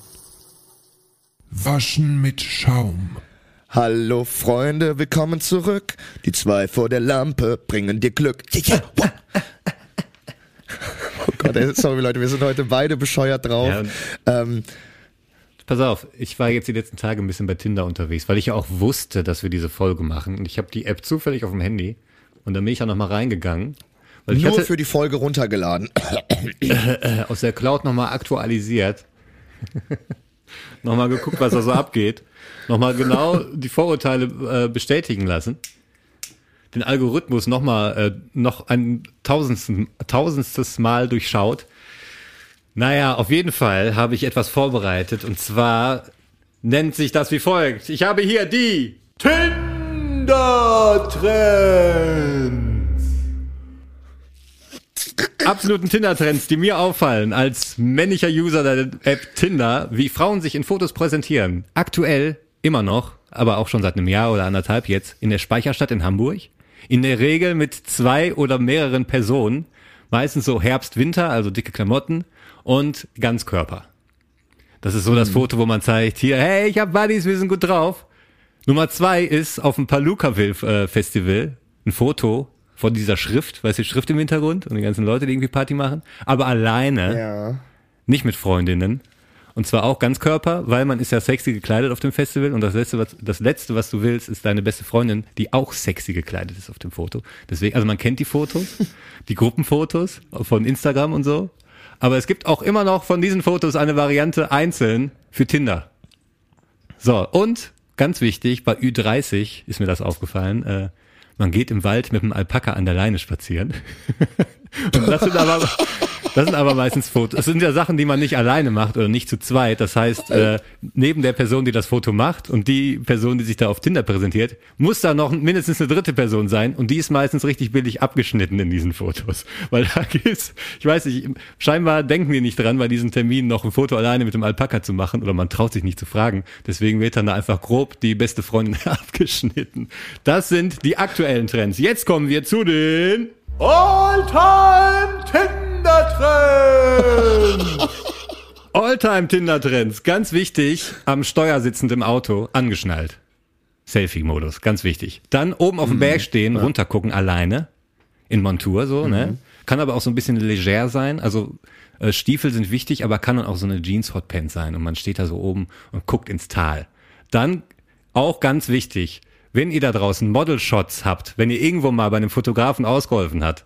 Waschen mit Schaum. Hallo Freunde, willkommen zurück. Die zwei vor der Lampe bringen dir Glück. Yeah, yeah, wow. Oh Gott, ey, sorry Leute, wir sind heute beide bescheuert drauf. Ja, ähm, Pass auf, ich war jetzt die letzten Tage ein bisschen bei Tinder unterwegs, weil ich ja auch wusste, dass wir diese Folge machen. Und ich habe die App zufällig auf dem Handy und dann bin ich ja nochmal reingegangen. Weil ich nur hatte für die Folge runtergeladen. *coughs* aus der Cloud nochmal aktualisiert. *laughs* nochmal geguckt, was da so abgeht. Nochmal genau die Vorurteile äh, bestätigen lassen. Den Algorithmus nochmal äh, noch ein tausendstes, tausendstes Mal durchschaut. Naja, auf jeden Fall habe ich etwas vorbereitet und zwar nennt sich das wie folgt. Ich habe hier die Tinder-Trends. Absoluten Tinder-Trends, die mir auffallen als männlicher User der App Tinder, wie Frauen sich in Fotos präsentieren. Aktuell immer noch, aber auch schon seit einem Jahr oder anderthalb jetzt, in der Speicherstadt in Hamburg. In der Regel mit zwei oder mehreren Personen. Meistens so Herbst, Winter, also dicke Klamotten und Ganzkörper. Das ist so das Foto, wo man zeigt, hier, hey, ich hab Buddies, wir sind gut drauf. Nummer zwei ist auf dem Palukaville äh, Festival ein Foto von dieser Schrift, weißt du, Schrift im Hintergrund und die ganzen Leute, die irgendwie Party machen, aber alleine, ja. nicht mit Freundinnen. Und zwar auch Ganzkörper, weil man ist ja sexy gekleidet auf dem Festival und das letzte, was, das letzte, was du willst, ist deine beste Freundin, die auch sexy gekleidet ist auf dem Foto. Deswegen, also man kennt die Fotos, *laughs* die Gruppenfotos von Instagram und so. Aber es gibt auch immer noch von diesen Fotos eine Variante einzeln für Tinder. So, und ganz wichtig, bei Ü30 ist mir das aufgefallen, äh, man geht im Wald mit einem Alpaka an der Leine spazieren. *laughs* und das sind aber, *laughs* Das sind aber meistens Fotos. Das sind ja Sachen, die man nicht alleine macht oder nicht zu zweit. Das heißt, äh, neben der Person, die das Foto macht und die Person, die sich da auf Tinder präsentiert, muss da noch mindestens eine dritte Person sein und die ist meistens richtig billig abgeschnitten in diesen Fotos. Weil da gibt's, ich weiß nicht, scheinbar denken die nicht dran, bei diesen Terminen noch ein Foto alleine mit dem Alpaka zu machen oder man traut sich nicht zu fragen. Deswegen wird dann da einfach grob die beste Freundin *laughs* abgeschnitten. Das sind die aktuellen Trends. Jetzt kommen wir zu den All-Time Tinder-Trend! *laughs* Alltime Tinder-Trends. Ganz wichtig, am Steuer sitzend im Auto, angeschnallt. Selfie-Modus, ganz wichtig. Dann oben auf dem Berg stehen, runtergucken, alleine. In Montur so, ne? Kann aber auch so ein bisschen leger sein. Also äh, Stiefel sind wichtig, aber kann dann auch so eine Jeans-Hotpants sein. Und man steht da so oben und guckt ins Tal. Dann auch ganz wichtig, wenn ihr da draußen Model-Shots habt, wenn ihr irgendwo mal bei einem Fotografen ausgeholfen hat,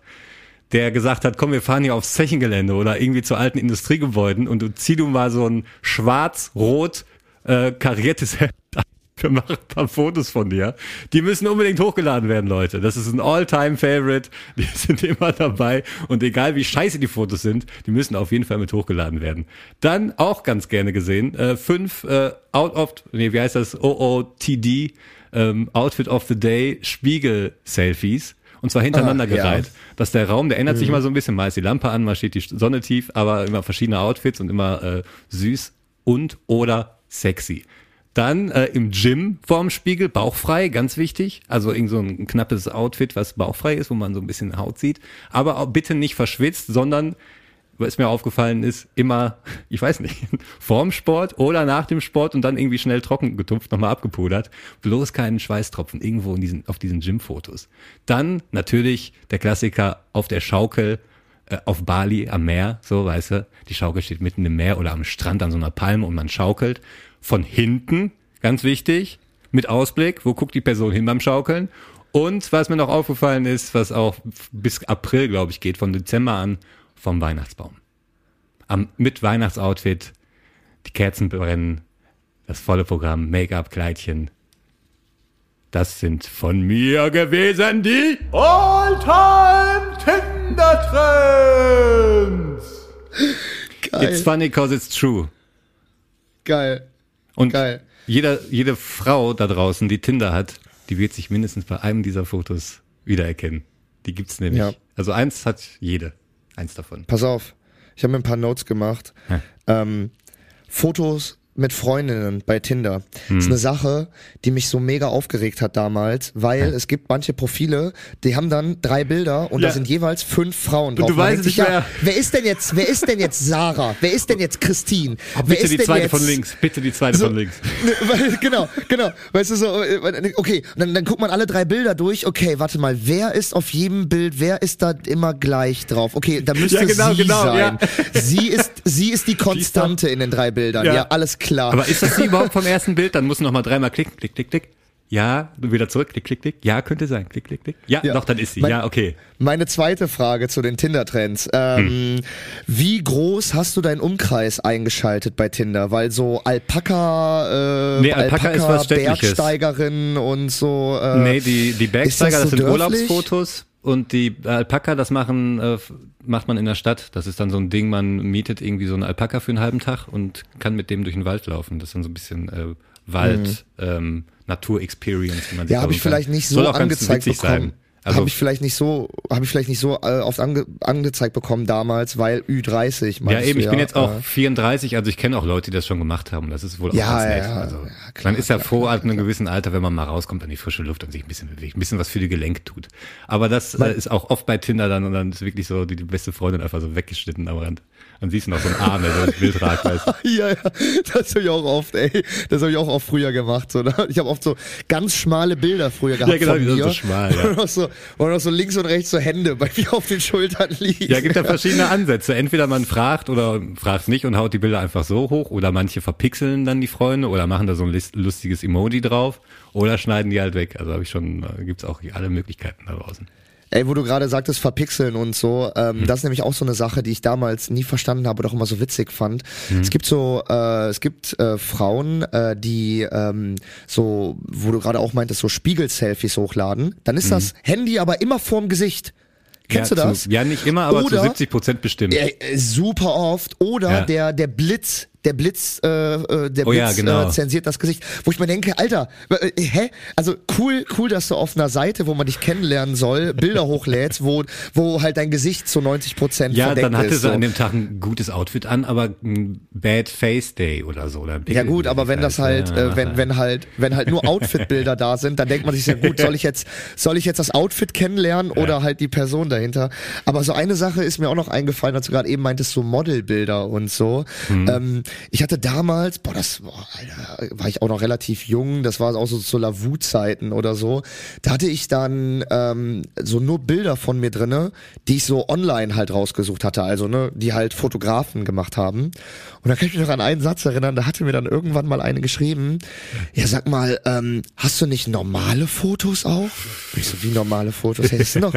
der gesagt hat, komm, wir fahren hier aufs Zechengelände oder irgendwie zu alten Industriegebäuden und du zieh du mal so ein schwarz-rot äh, kariertes Hemd an. *laughs* Wir machen ein paar Fotos von dir. Die müssen unbedingt hochgeladen werden, Leute. Das ist ein All-Time-Favorite. *laughs* Die sind immer dabei. Und egal wie scheiße die Fotos sind, die müssen auf jeden Fall mit hochgeladen werden. Dann auch ganz gerne gesehen, äh, fünf äh, Out of, nee, wie heißt das? OOTD, ähm, Outfit of the Day, Spiegel-Selfies. Und zwar hintereinander Ah, ja. gereiht. Dass der Raum, der ändert sich immer so ein bisschen. Mal ist die Lampe an, mal steht die Sonne tief, aber immer verschiedene Outfits und immer äh, süß und oder sexy. Dann äh, im Gym vorm Spiegel, bauchfrei, ganz wichtig. Also irgend so ein knappes Outfit, was bauchfrei ist, wo man so ein bisschen Haut sieht. Aber auch bitte nicht verschwitzt, sondern, was mir aufgefallen ist, immer, *laughs* ich weiß nicht, *laughs* vorm Sport oder nach dem Sport und dann irgendwie schnell trocken getupft, nochmal abgepudert. Bloß keinen Schweißtropfen irgendwo in diesen, auf diesen Gym-Fotos. Dann natürlich der Klassiker auf der Schaukel, äh, auf Bali am Meer, so weißt du, die Schaukel steht mitten im Meer oder am Strand an so einer Palme und man schaukelt. Von hinten, ganz wichtig, mit Ausblick, wo guckt die Person hin beim Schaukeln? Und was mir noch aufgefallen ist, was auch bis April, glaube ich, geht, von Dezember an, vom Weihnachtsbaum. Am, mit Weihnachtsoutfit, die Kerzen brennen, das volle Programm, Make-up, Kleidchen. Das sind von mir gewesen, die All-Time Tinder-Trends! Geil. It's funny cause it's true. Geil. Und Geil. jeder, jede Frau da draußen, die Tinder hat, die wird sich mindestens bei einem dieser Fotos wiedererkennen. Die gibt's nämlich. Ja. Also eins hat jede. Eins davon. Pass auf. Ich habe mir ein paar Notes gemacht. Ähm, Fotos mit Freundinnen bei Tinder. Hm. ist eine Sache, die mich so mega aufgeregt hat damals, weil es gibt manche Profile, die haben dann drei Bilder und Ja. da sind jeweils fünf Frauen drauf. du Man weißt nicht ja, wer ist denn jetzt, wer ist denn jetzt Sarah? Wer ist denn jetzt Christine? wer Bitte ist die denn zweite jetzt, von links. Bitte die zweite So- von links. Ne, genau, genau. Weißt du so, okay, dann, dann guckt man alle drei Bilder durch. Okay, warte mal, wer ist auf jedem Bild, wer ist da immer gleich drauf? Okay, da müsste Ja, genau, sie genau, sein. ja. Sie ist, sie ist die Konstante in den drei Bildern. Ja, Ja. alles klar. Aber ist das die überhaupt vom ersten Bild? Dann musst du noch mal dreimal klicken. Klick, klick, klick. Ja, wieder zurück. Klick, klick, klick. Ja, könnte sein. Klick, klick, klick. Ja, Ja. doch, dann ist sie. Mein- ja, okay. Meine zweite Frage zu den Tinder-Trends. Ähm, Hm. Wie groß hast du deinen Umkreis eingeschaltet bei Tinder? Weil so Alpaka, äh, Nee, Alpaka ist was Städtliches. Bergsteigerin und so. Äh, Nee, die, die Bergsteiger, das, das so sind dörflich? Urlaubsfotos. Und die Alpaka, das machen, äh, macht man in der Stadt. Das ist dann so ein Ding, man mietet irgendwie so einen Alpaka für einen halben Tag und kann mit dem durch den Wald laufen. Das ist dann so ein bisschen äh, Wald, ähm, Natur-Experience, wie man sich Mhm. Ja, habe ich vielleicht nicht so Soll auch ganz angezeigt witzig bekommen. sein. Also, habe ich vielleicht nicht so, habe ich vielleicht nicht so äh, oft ange, angezeigt bekommen damals, weil Ü30. ja, eben, ich bin jetzt auch äh, 34, also ich kenne auch Leute, die das schon gemacht haben. Das ist wohl auch Ja, ganz nett. ja, also, ja, klar, man ist ja froh ab einem gewissen Alter, wenn man mal rauskommt an die frische Luft und sich ein bisschen bewegt, ein bisschen was für die Gelenke tut. Aber das äh, ist auch oft bei Tinder dann und dann ist wirklich so die, die beste Freundin einfach so weggeschnitten am Rand. Dann siehst du noch so einen Arm, der so das Bild ragt. Weißt. du. *laughs* Ja, ja, das habe ich auch oft, ey. Das habe ich auch oft früher gemacht. So, ne? Ich habe oft so ganz schmale Bilder früher gehabt Ja, genau, von die sind mir. so schmal, ja. Und noch so, und noch so links und rechts so Hände bei mir auf den Schultern liegen. Ja, gibt ja verschiedene Ansätze. Entweder man fragt oder fragt nicht und haut die Bilder einfach so hoch oder manche verpixeln dann die Freunde oder machen da so ein lustiges Emoji drauf oder schneiden die halt weg. Also habe ich schon, äh, gibt's auch alle Möglichkeiten da draußen. Ey, wo du gerade sagtest, verpixeln und so, ähm, Hm. das ist nämlich auch so eine Sache, die ich damals nie verstanden habe auch immer so witzig fand. Hm. Es gibt so, äh, es gibt äh, Frauen, äh, die ähm, so, wo du gerade auch meintest, so Spiegel-Selfies hochladen. Dann Hm. ist das Handy aber immer vorm Gesicht. Kennst ja, du das? Zu, ja, nicht immer, aber Oder- zu 70 Prozent bestimmt. Äh, super oft. Oder Ja. der, der Blitz, der Blitz, äh, äh, der Oh ja, Blitz genau. äh, zensiert das Gesicht. Wo ich mir denke, Alter, äh, äh, hä? Also cool, cool, dass du auf einer Seite, wo man dich kennenlernen soll, Bilder hochlädst, wo, wo halt dein Gesicht zu 90 Prozent ja, verdeckt dann hatte ist. sie so. an dem Tag ein gutes Outfit an, aber ein Bad Face Day oder so. Oder Ja gut, aber wenn das halt, ja, äh, wenn, wenn halt, wenn halt nur Outfit-Bilder da sind, dann denkt man sich ja gut, soll ich jetzt, soll ich jetzt das Outfit kennenlernen oder halt die Person dahinter? Aber so eine Sache ist mir auch noch eingefallen, als du gerade eben meintest, so Modelbilder und so. Mhm. Ähm, ich hatte damals, boah, das boah, Alter, war ich auch noch relativ jung, das war auch so zu Lavu-Zeiten oder so. Da hatte ich dann ähm, so nur Bilder von mir drinne, die ich so online halt rausgesucht hatte, also ne, die halt Fotografen gemacht haben. Und da kann ich mich noch an einen Satz erinnern, da hatte mir dann irgendwann mal eine geschrieben, ja sag mal, ähm, hast du nicht normale Fotos auch? Und ich so, wie normale Fotos? Hey, das sind doch,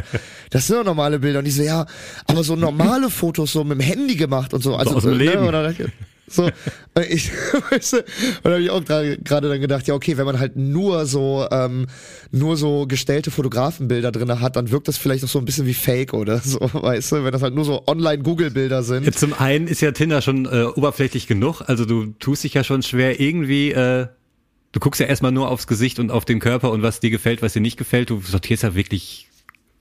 das sind doch normale Bilder. Und ich so, ja, aber so normale Fotos so mit dem Handy gemacht und so. Also, aus dem ne, Leben. So, und ich, *laughs* weißt du, und habe ich auch gerade dann gedacht, ja okay, wenn man halt nur so ähm, nur so gestellte Fotografenbilder drinne hat, dann wirkt das vielleicht auch so ein bisschen wie Fake oder so, *laughs* weißt du, wenn das halt nur so online Google Bilder sind. Ja, zum einen ist ja Tinder schon äh, oberflächlich genug, also du tust dich ja schon schwer irgendwie, äh, du guckst ja erstmal nur aufs Gesicht und auf den Körper und was dir gefällt, was dir nicht gefällt, du sortierst ja wirklich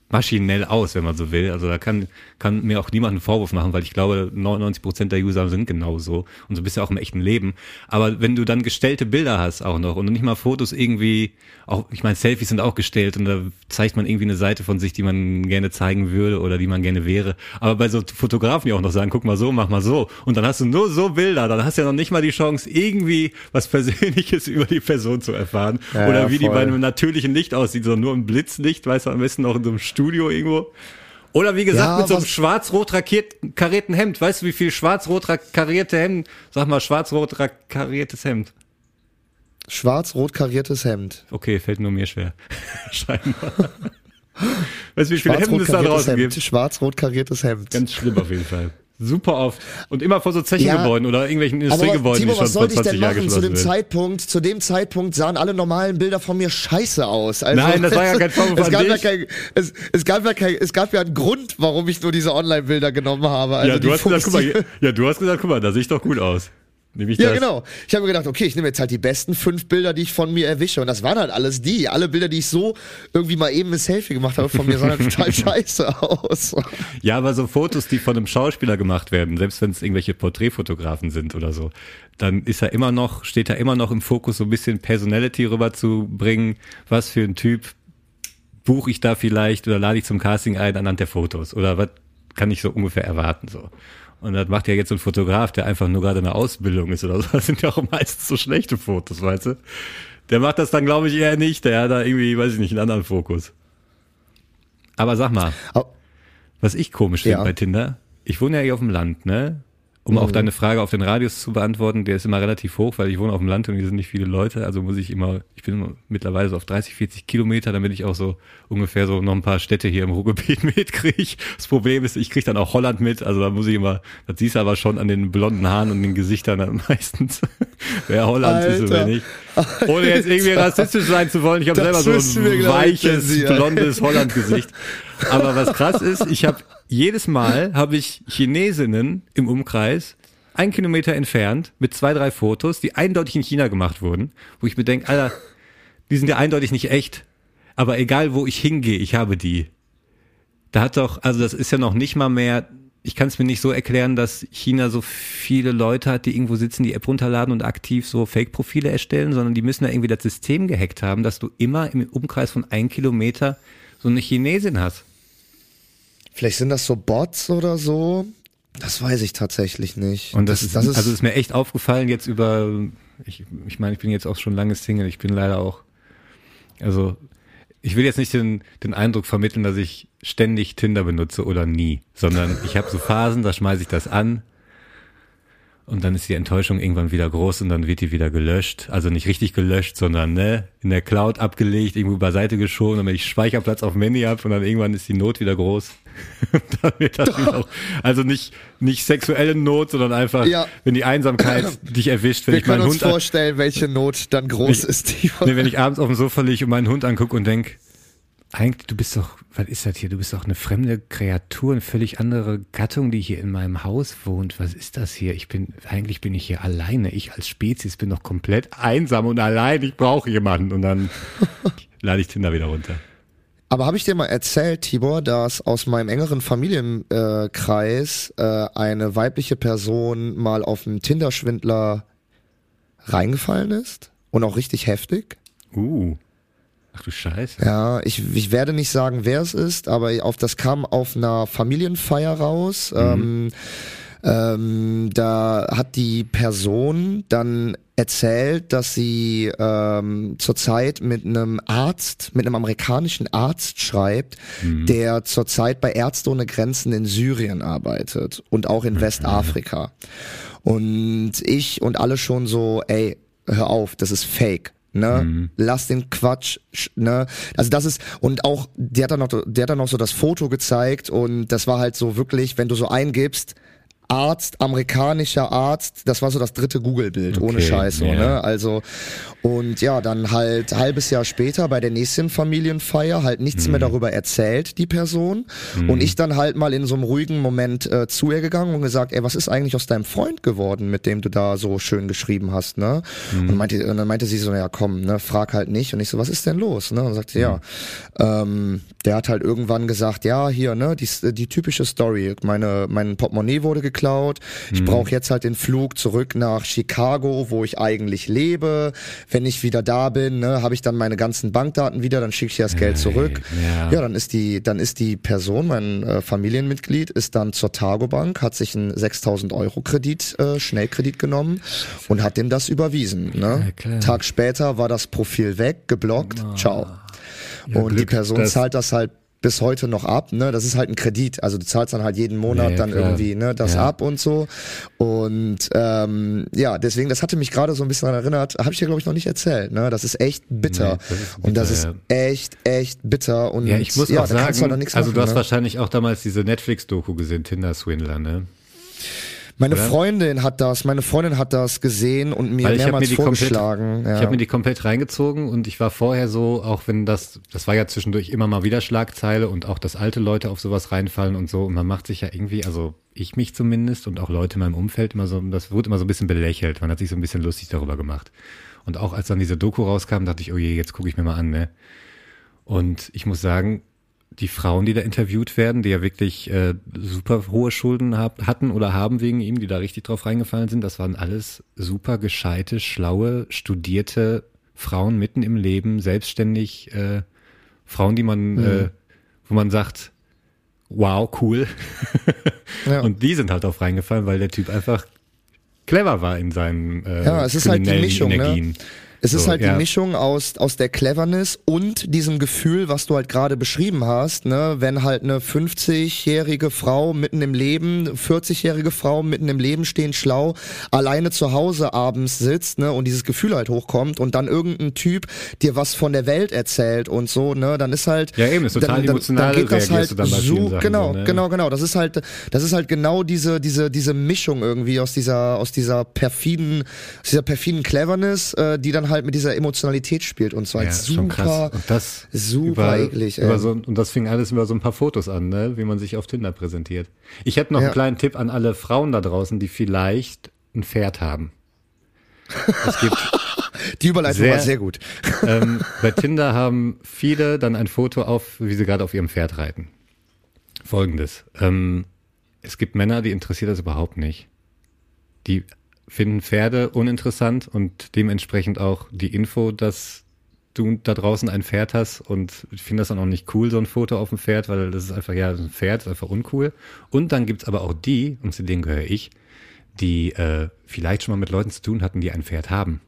maschinell aus, wenn man so will. Also da kann, kann mir auch niemand einen Vorwurf machen, weil ich glaube, 99 Prozent der User sind genauso. Und so bist du auch im echten Leben. Aber wenn du dann gestellte Bilder hast auch noch und nicht mal Fotos irgendwie, auch, ich meine, Selfies sind auch gestellt und da zeigt man irgendwie eine Seite von sich, die man gerne zeigen würde oder die man gerne wäre. Aber bei so Fotografen, die auch noch sagen, guck mal so, mach mal so. Und dann hast du nur so Bilder, dann hast du ja noch nicht mal die Chance, irgendwie was Persönliches *laughs* über die Person zu erfahren. Ja, oder wie die voll. bei einem natürlichen Licht aussieht, sondern nur im Blitzlicht, weißt du, am besten auch in so einem Studio irgendwo. Oder wie gesagt, Ja, mit so einem schwarz-rot karierten Hemd. Weißt du, wie viel schwarz-rot karierte Hemd? Sag mal, schwarz-rot kariertes Hemd. Schwarz-rot kariertes Hemd. Okay, fällt nur mir schwer. *laughs* Scheinbar. *laughs* Weißt du, wie viele Hemden es da draußen Hemd. gibt? Schwarz-rot kariertes Hemd. Ganz schlimm auf jeden Fall. Super oft. Und immer vor so Zechengebäuden oder irgendwelchen Industriegebäuden, Timo, die schon was vor sollte ich 20 denn Jahren machen zu dem werden. Zeitpunkt? Zu dem Zeitpunkt sahen alle normalen Bilder von mir scheiße aus. Also, Nein, das war ja kein *laughs* Vorwurf es gab ja kein, es, es gab ja kein, es gab ja einen Grund, warum ich nur diese Online-Bilder genommen habe. Also ja, du hast gesagt, guck mal, ja, du hast gesagt, guck mal, da sehe ich doch gut aus. Nehme ich Ja, das? genau. Ich habe mir gedacht, okay, ich nehme jetzt halt die besten fünf Bilder, die ich von mir erwische. Und das waren halt alles die. Alle Bilder, die ich so irgendwie mal eben ein Selfie gemacht habe von mir, sahen halt total *laughs* scheiße aus. Ja, aber so Fotos, die von einem Schauspieler gemacht werden, selbst wenn es irgendwelche Porträtfotografen sind oder so, dann ist er immer noch, steht er immer noch im Fokus, so ein bisschen Personality rüberzubringen. Was für ein Typ buche ich da vielleicht oder lade ich zum Casting ein anhand der Fotos? Oder was kann ich so ungefähr erwarten so? Und das macht ja jetzt so ein Fotograf, der einfach nur gerade in der Ausbildung ist oder so. *laughs* Das sind ja auch meistens so schlechte Fotos, weißt du? Der macht das dann, glaube ich, eher nicht. Der hat da irgendwie, weiß ich nicht, einen anderen Fokus. Aber sag mal, Aber- was ich komisch finde Ja. bei Tinder, ich wohne ja hier auf dem Land, ne? Um Mhm. auch deine Frage auf den Radius zu beantworten, der ist immer relativ hoch, weil ich wohne auf dem Land und hier sind nicht viele Leute, also muss ich immer, ich bin mittlerweile so auf 30, 40 Kilometer, damit ich auch so ungefähr so noch ein paar Städte hier im Ruhrgebiet *laughs* mitkriege. Das Problem ist, ich kriege dann auch Holland mit, also da muss ich immer, das siehst du aber schon an den blonden Haaren und den Gesichtern dann *laughs* meistens, wer Holland ist und wer Alter. nicht. Ohne jetzt irgendwie rassistisch sein zu wollen, ich habe selber so ein weiches, blondes Holland-Gesicht. Aber was krass ist, ich habe jedes Mal *laughs* habe ich Chinesinnen im Umkreis ein Kilometer entfernt mit zwei, drei Fotos, die eindeutig in China gemacht wurden, wo ich mir denke, Alter, die sind ja eindeutig nicht echt. Aber egal, wo ich hingehe, ich habe die. Da hat doch, also das ist ja noch nicht mal mehr, ich kann es mir nicht so erklären, dass China so viele Leute hat, die irgendwo sitzen, die App runterladen und aktiv so Fake-Profile erstellen, sondern die müssen ja irgendwie das System gehackt haben, dass du immer im Umkreis von ein Kilometer so eine Chinesin hast. Vielleicht sind das so Bots oder so. Das weiß ich tatsächlich nicht. Und das, ist, das ist, also ist mir echt aufgefallen jetzt über, ich, ich meine, ich bin jetzt auch schon lange Single, ich bin leider auch, also ich will jetzt nicht den, den Eindruck vermitteln, dass ich ständig Tinder benutze oder nie, sondern ich habe so Phasen, da schmeiße ich das an und dann ist die Enttäuschung irgendwann wieder groß und dann wird die wieder gelöscht. Also nicht richtig gelöscht, sondern ne, in der Cloud abgelegt, irgendwo beiseite geschoben, damit ich Speicherplatz auf dem Handy habe und dann irgendwann ist die Not wieder groß. *laughs* dann wird das wieder auch, *laughs* also nicht, nicht sexuelle Not, sondern einfach, Ja. wenn die Einsamkeit *clears throat* dich erwischt, wenn wir ich meinen können uns Hund an- vorstellen, welche Not dann groß Ich- ist. Die Nee, *laughs* wenn ich abends auf dem Sofa liege und meinen Hund angucke und denk, eigentlich, du bist doch, was ist das hier? Du bist doch eine fremde Kreatur, eine völlig andere Gattung, die hier in meinem Haus wohnt. Was ist das hier? Ich bin, eigentlich bin ich hier alleine. Ich als Spezies bin doch komplett einsam und allein. Ich brauche jemanden. Und dann *laughs* lade ich Tinder wieder runter. Aber habe ich dir mal erzählt, Tibor, dass aus meinem engeren Familienkreis äh, eine weibliche Person mal auf einen Tinder-Schwindler reingefallen ist? Und auch richtig heftig? Uh. Ach du Scheiße. Ja, ich, ich werde nicht sagen, wer es ist, aber auf das kam auf einer Familienfeier raus. Ähm, ähm, da hat die Person dann erzählt, dass sie ähm, zurzeit mit einem Arzt, mit einem amerikanischen Arzt schreibt, der zurzeit bei Ärzte ohne Grenzen in Syrien arbeitet und auch in Westafrika. Und ich und alle schon so, ey, hör auf, das ist fake. Ne, lass den Quatsch, sch- ne, also das ist, und auch, der hat dann noch, der hat dann noch so das Foto gezeigt und das war halt so wirklich, wenn du so eingibst, Arzt, amerikanischer Arzt, das war so das dritte Google-Bild, ohne Okay, Scheiß, so, ja. ne, also, und ja, dann halt halbes Jahr später bei der nächsten Familienfeier halt nichts Mhm. mehr darüber erzählt, die Person, und ich dann halt mal in so einem ruhigen Moment äh, zu ihr gegangen und gesagt, ey, was ist eigentlich aus deinem Freund geworden, mit dem du da so schön geschrieben hast, ne, Mhm. und, meinte, und dann meinte sie so, ja komm, ne, frag halt nicht, und ich so, was ist denn los, ne, und sagte sie, Mhm. ja, ähm, der hat halt irgendwann gesagt, ja, hier, ne, die, die typische Story, meine, mein Portemonnaie wurde geklaut, ich brauche jetzt halt den Flug zurück nach Chicago, wo ich eigentlich lebe, wenn ich wieder da bin, ne, habe ich dann meine ganzen Bankdaten wieder, dann schicke ich das Geld zurück. ja. Ja, dann ist die, dann ist die Person, mein äh, Familienmitglied, ist dann zur Targo Bank, hat sich einen 6000 Euro Kredit, äh, Schnellkredit genommen und hat dem das überwiesen. Ne? Ja. Tag später war das Profil weg, geblockt, ciao. und die Glück, Person dass- zahlt das halt bis heute noch ab, ne? Das ist halt ein Kredit. Also du zahlst dann halt jeden Monat Ja, dann klar. irgendwie, ne, das Ja. ab und so. Und ähm, ja, deswegen, das hatte mich gerade so ein bisschen daran erinnert, habe ich dir, glaube ich, noch nicht erzählt, ne? Das ist echt bitter. Nee, das ist und das bitter, ist echt, echt bitter. Und Ja, ich muss ja, auch du halt sagen, nichts also du machen, hast ne? wahrscheinlich auch damals diese Netflix-Doku gesehen, Tinder-Swindler, ne? Meine oder? Freundin hat das, meine Freundin hat das gesehen und mir Weil ich habe mir mehrmals die komplett, vorgeschlagen. ja. ich habe mir die komplett reingezogen und ich war vorher so, auch wenn das, das war ja zwischendurch immer mal wieder Schlagzeile und auch, dass alte Leute auf sowas reinfallen und so und man macht sich ja irgendwie, also ich mich zumindest und auch Leute in meinem Umfeld immer so, das wurde immer so ein bisschen belächelt, man hat sich so ein bisschen lustig darüber gemacht. Und auch als dann diese Doku rauskam, dachte ich, oh je, jetzt gucke ich mir mal an, ne? Und ich muss sagen, die Frauen, die da interviewt werden, die ja wirklich äh, super hohe Schulden hab, hatten oder haben wegen ihm, die da richtig drauf reingefallen sind, das waren alles super gescheite, schlaue, studierte Frauen mitten im Leben, selbstständig, äh, Frauen, die man, äh, wo man sagt, wow, cool. *laughs* Ja. Und die sind halt drauf reingefallen, weil der Typ einfach clever war in seinen äh, Ja, es ist halt die Mischung, ne? Es ist So, halt ja. die Mischung aus, aus der Cleverness und diesem Gefühl, was du halt gerade beschrieben hast, ne, wenn halt eine 50-jährige Frau mitten im Leben, 40-jährige Frau mitten im Leben stehen, schlau, alleine zu Hause abends sitzt, ne, und dieses Gefühl halt hochkommt und dann irgendein Typ dir was von der Welt erzählt und so, ne, dann ist halt. Ja, eben, ist total reagierst du dann bei vielen Sachen Genau, so, ne? genau, genau. Das ist halt, das ist halt genau diese, diese, diese Mischung irgendwie aus dieser, aus dieser perfiden, aus dieser perfiden Cleverness, äh, die dann halt mit dieser Emotionalität spielt und so halt Ja, super, krass. Und das super über, eklig. Über so, und das fing alles über so ein paar Fotos an, ne? wie man sich auf Tinder präsentiert. Ich hätte noch Ja. einen kleinen Tipp an alle Frauen da draußen, die vielleicht ein Pferd haben. Es gibt, *laughs* Die Überleitung sehr- war sehr gut. *laughs* ähm, bei Tinder haben viele dann ein Foto auf, wie sie gerade auf ihrem Pferd reiten. Folgendes. Ähm, es gibt Männer, die interessiert das überhaupt nicht. Die finden Pferde uninteressant und dementsprechend auch die Info, dass du da draußen ein Pferd hast und ich finde das dann auch nicht cool, so ein Foto auf dem Pferd, weil das ist einfach, ja, ein Pferd ist einfach uncool. Und dann gibt's aber auch die, und zu denen gehöre ich, die äh, vielleicht schon mal mit Leuten zu tun hatten, die ein Pferd haben.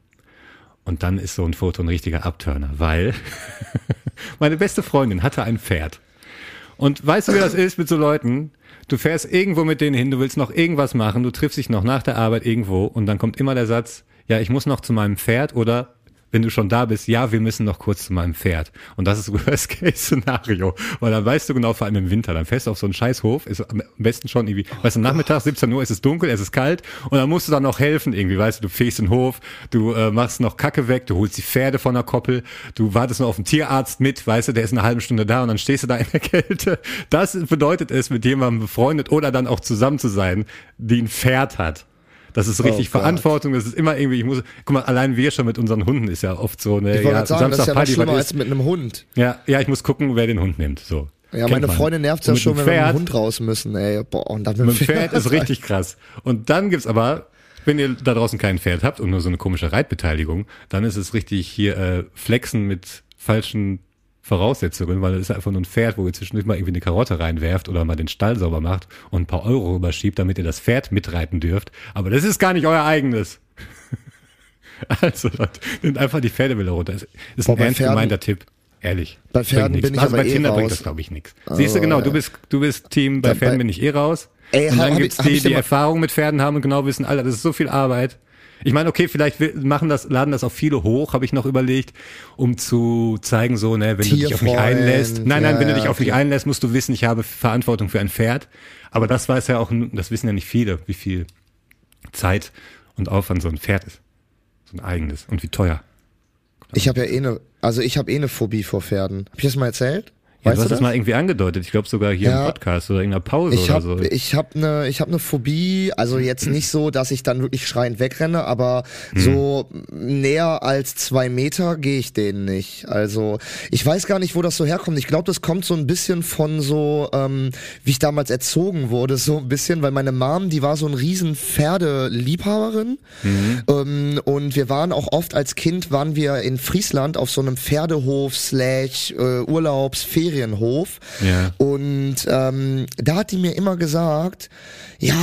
Und dann ist so ein Foto ein richtiger Abturner, weil *laughs* meine beste Freundin hatte ein Pferd. Und weißt du, wie das ist mit so Leuten? Du fährst irgendwo mit denen hin, du willst noch irgendwas machen, du triffst dich noch nach der Arbeit irgendwo und dann kommt immer der Satz, ja, ich muss noch zu meinem Pferd oder wenn du schon da bist, ja, wir müssen noch kurz zu meinem Pferd. Und das ist Worst-Case-Szenario. Weil dann weißt du genau, vor allem im Winter, dann fährst du auf so einen Scheißhof, ist am besten schon irgendwie, weißt du, Nachmittag, 17 Uhr, ist es dunkel, es ist kalt und dann musst du dann noch helfen irgendwie, weißt du, du fegst den Hof, du äh, machst noch Kacke weg, du holst die Pferde von der Koppel, du wartest noch auf den Tierarzt mit, weißt du, der ist eine halbe Stunde da und dann stehst du da in der Kälte. Das bedeutet es, mit jemandem befreundet oder dann auch zusammen zu sein, die ein Pferd hat. Das ist richtig Oh. Verantwortung. Das ist immer irgendwie, ich muss, guck mal, allein wir schon mit unseren Hunden ist ja oft so eine, ja, sagen, das ist ja Samstag Party, schlimmer als mit einem Hund. Ja, ja, ich muss gucken, wer den Hund nimmt, so. Ja, meine man. Freundin nervt ja schon, wenn wir mit Pferd, dem Hund raus müssen, ey. Boah, und dann mit Mit dem *laughs* Pferd ist richtig krass. Und dann gibt's aber, wenn ihr da draußen kein Pferd habt und nur so eine komische Reitbeteiligung, dann ist es richtig hier äh, Flexen mit falschen Voraussetzungen, weil es ist einfach nur ein Pferd, wo ihr zwischendurch mal irgendwie eine Karotte reinwerft oder mal den Stall sauber macht und ein paar Euro rüberschiebt, damit ihr das Pferd mitreiten dürft. Aber das ist gar nicht euer eigenes. *laughs* Also, Leute, nehmt einfach die Pferdebilder runter. Ist, ist Boah, ein ernst Pferden- gemeinter Tipp. Ehrlich. Bei Bringt Pferden bin ich also bei eh Kindern bringt raus. das, glaube ich, nichts. Siehst du, genau, du bist, du bist Team, bei Pferden bei- bin ich eh raus. Ey, und dann hab gibt's hab die, ich die Erfahrung mit Pferden haben und genau wissen, Alter, das ist so viel Arbeit. Ich meine, okay, vielleicht machen das, laden das auch viele hoch, habe ich noch überlegt, um zu zeigen, so, ne, wenn du dich auf mich Tierfreund, einlässt. Nein, nein, ja, wenn du dich auf mich einlässt, musst du wissen, ich habe Verantwortung für ein Pferd. Aber das weiß ja auch, das wissen ja nicht viele, wie viel Zeit und Aufwand so ein Pferd ist. So ein eigenes. Und wie teuer. Ich habe ja eh eine, also ich habe eh eine Phobie vor Pferden. Hab ich das mal erzählt? Ja, Weißt du hast das mal irgendwie angedeutet. Ich glaube sogar hier Ja. im Podcast oder in einer Pause Ich oder habe so. ich hab eine ich hab ne Phobie, also jetzt nicht so, dass ich dann wirklich schreiend wegrenne, aber Hm. so näher als zwei Meter gehe ich denen nicht. Also ich weiß gar nicht, wo das so herkommt. Ich glaube, das kommt so ein bisschen von so, ähm, wie ich damals erzogen wurde, so ein bisschen, weil meine Mom, die war so ein riesen Pferdeliebhaberin Mhm. ähm, und wir waren auch oft als Kind, waren wir in Friesland auf so einem Pferdehof slash äh, Urlaubsferienhof Ja. und ähm, da hat die mir immer gesagt, ja,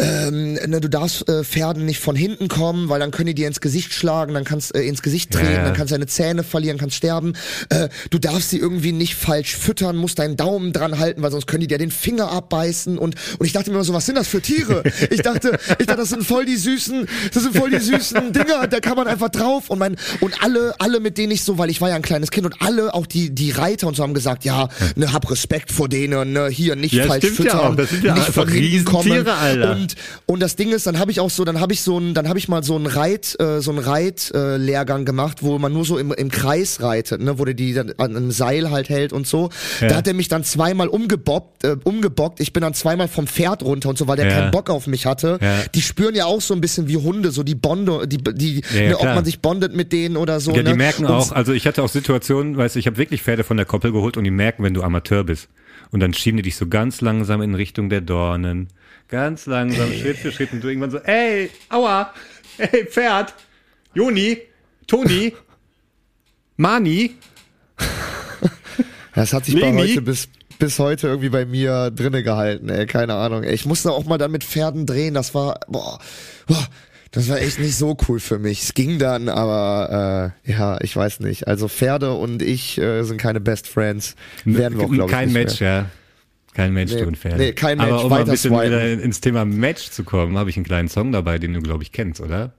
ähm, ne, du darfst äh, Pferden nicht von hinten kommen, weil dann können die dir ins Gesicht schlagen, dann kannst äh, ins Gesicht treten, Ja, ja. dann kannst du deine Zähne verlieren, kannst sterben. Äh, du darfst sie irgendwie nicht falsch füttern, musst deinen Daumen dran halten, weil sonst können die dir den Finger abbeißen und und ich dachte mir immer so, was sind das für Tiere? Ich dachte, ich dachte, das sind voll die süßen, das sind voll die süßen Dinger, da kann man einfach drauf und mein und alle alle mit denen ich so, weil ich war ja ein kleines Kind und alle auch die die Reiter und so haben gesagt, ja, ne, hab Respekt vor denen, ne, hier nicht Ja, falsch stimmt ja füttern, auch, das sind ja nicht von hinten kommen Alter. und und das Ding ist, dann habe ich auch so, dann habe ich so ein, dann habe ich mal so einen Reit, äh, so einen Reitlehrgang äh, gemacht, wo man nur so im, im Kreis reitet, ne, wo der die dann an einem Seil halt hält und so. Ja. Da hat er mich dann zweimal umgebockt, äh, umgebockt. Ich bin dann zweimal vom Pferd runter und so, weil der Ja. keinen Bock auf mich hatte. Ja. Die spüren ja auch so ein bisschen wie Hunde, so die Bonde, die, die, ne, ob man sich bondet mit denen oder so. Ja, die ne? merken Und- auch, also ich hatte auch Situationen, weißt du, ich habe wirklich Pferde von der Koppel geholt und die merken, wenn du Amateur bist. Und dann schieben die dich so ganz langsam in Richtung der Dornen. Ganz langsam, *laughs* Schritt für Schritt und du irgendwann so, ey, aua, ey, Pferd, Joni, Toni, Mani. *laughs* Das hat sich bei Leni? heute bis bis heute irgendwie bei mir drinne gehalten, ey, keine Ahnung. Ey, ich musste auch mal dann mit Pferden drehen, das war boah, boah das war echt nicht so cool für mich. Es ging dann, aber äh, ja, ich weiß nicht. Also Pferde und ich äh, sind keine Best Friends. Werden wir auch, glaube ich, Kein nicht Match, mehr. ja. Kein Match, Nee, du und Pferde. nee, kein Match, Aber um mal ein bisschen swipen. wieder ins Thema Match zu kommen, habe ich einen kleinen Song dabei, den du, glaube ich, kennst, oder?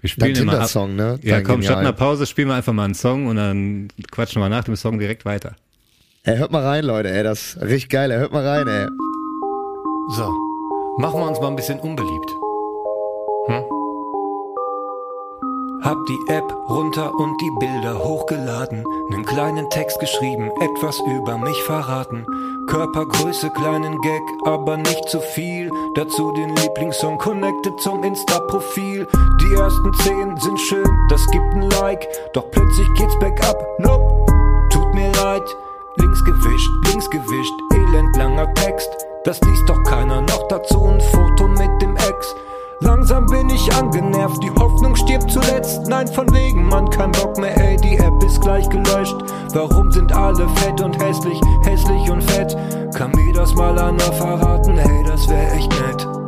Wir Dein spielen immer ab. Tinder-Song, ne? Ja, Dein komm, statt einer Pause spielen wir einfach mal einen Song und dann quatschen wir nach dem Song direkt weiter. Ey, hört mal rein, Leute, ey, das ist richtig geil. Ey, hört mal rein, ey. So, machen wir uns mal ein bisschen unbeliebt. Hm? Hab die App runter und die Bilder hochgeladen. Nen kleinen Text geschrieben, etwas über mich verraten. Körpergröße, kleinen Gag, aber nicht zu viel. Dazu den Lieblingssong connected zum Insta-Profil. Die ersten zehn sind schön, das gibt ein Like. Doch plötzlich geht's bergab, nope, tut mir leid. Links gewischt, links gewischt, elend langer Text. Das liest doch keiner, noch dazu ein Foto mit dem Ex. Langsam bin ich angenervt, die Hoffnung stirbt zuletzt. Nein, von wegen, man kein Bock mehr, ey, die App ist gleich gelöscht. Warum sind alle fett und hässlich, hässlich und fett? Kann mir das mal einer verraten, hey, das wär echt nett.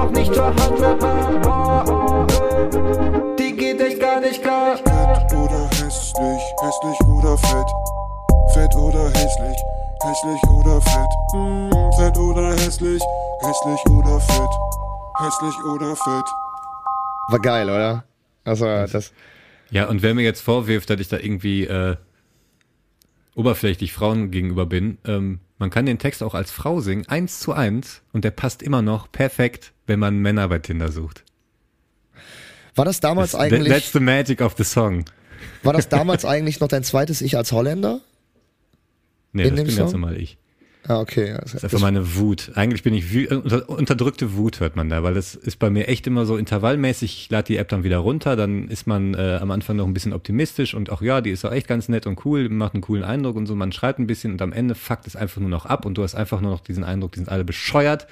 Doch nicht verhandelbar. Die geht echt gar nicht klar. Fett oder hässlich, hässlich oder fett. Fett oder hässlich, hässlich oder fett. Hm, fett oder hässlich, hässlich oder fett. Hässlich oder fett. War geil, oder? Also, das. Ja, und wer mir jetzt vorwirft, dass ich da irgendwie äh, oberflächlich Frauen gegenüber bin, ähm, man kann den Text auch als Frau singen, eins zu eins, und der passt immer noch perfekt, wenn man Männer bei Tinder sucht. War das damals Das- eigentlich, That's the magic of the song. war das damals *laughs* eigentlich noch dein zweites Ich als Holländer? Nee, In das bin ganz Song? normal ich. Ah, okay. Das ist einfach meine Wut. Eigentlich bin ich unterdrückte Wut hört man da, weil das ist bei mir echt immer so intervallmäßig. Ich lade die App dann wieder runter, dann ist man äh, am Anfang noch ein bisschen optimistisch und auch ja, die ist auch echt ganz nett und cool, macht einen coolen Eindruck und so. Man schreibt ein bisschen und am Ende fuckt es einfach nur noch ab und du hast einfach nur noch diesen Eindruck, die sind alle bescheuert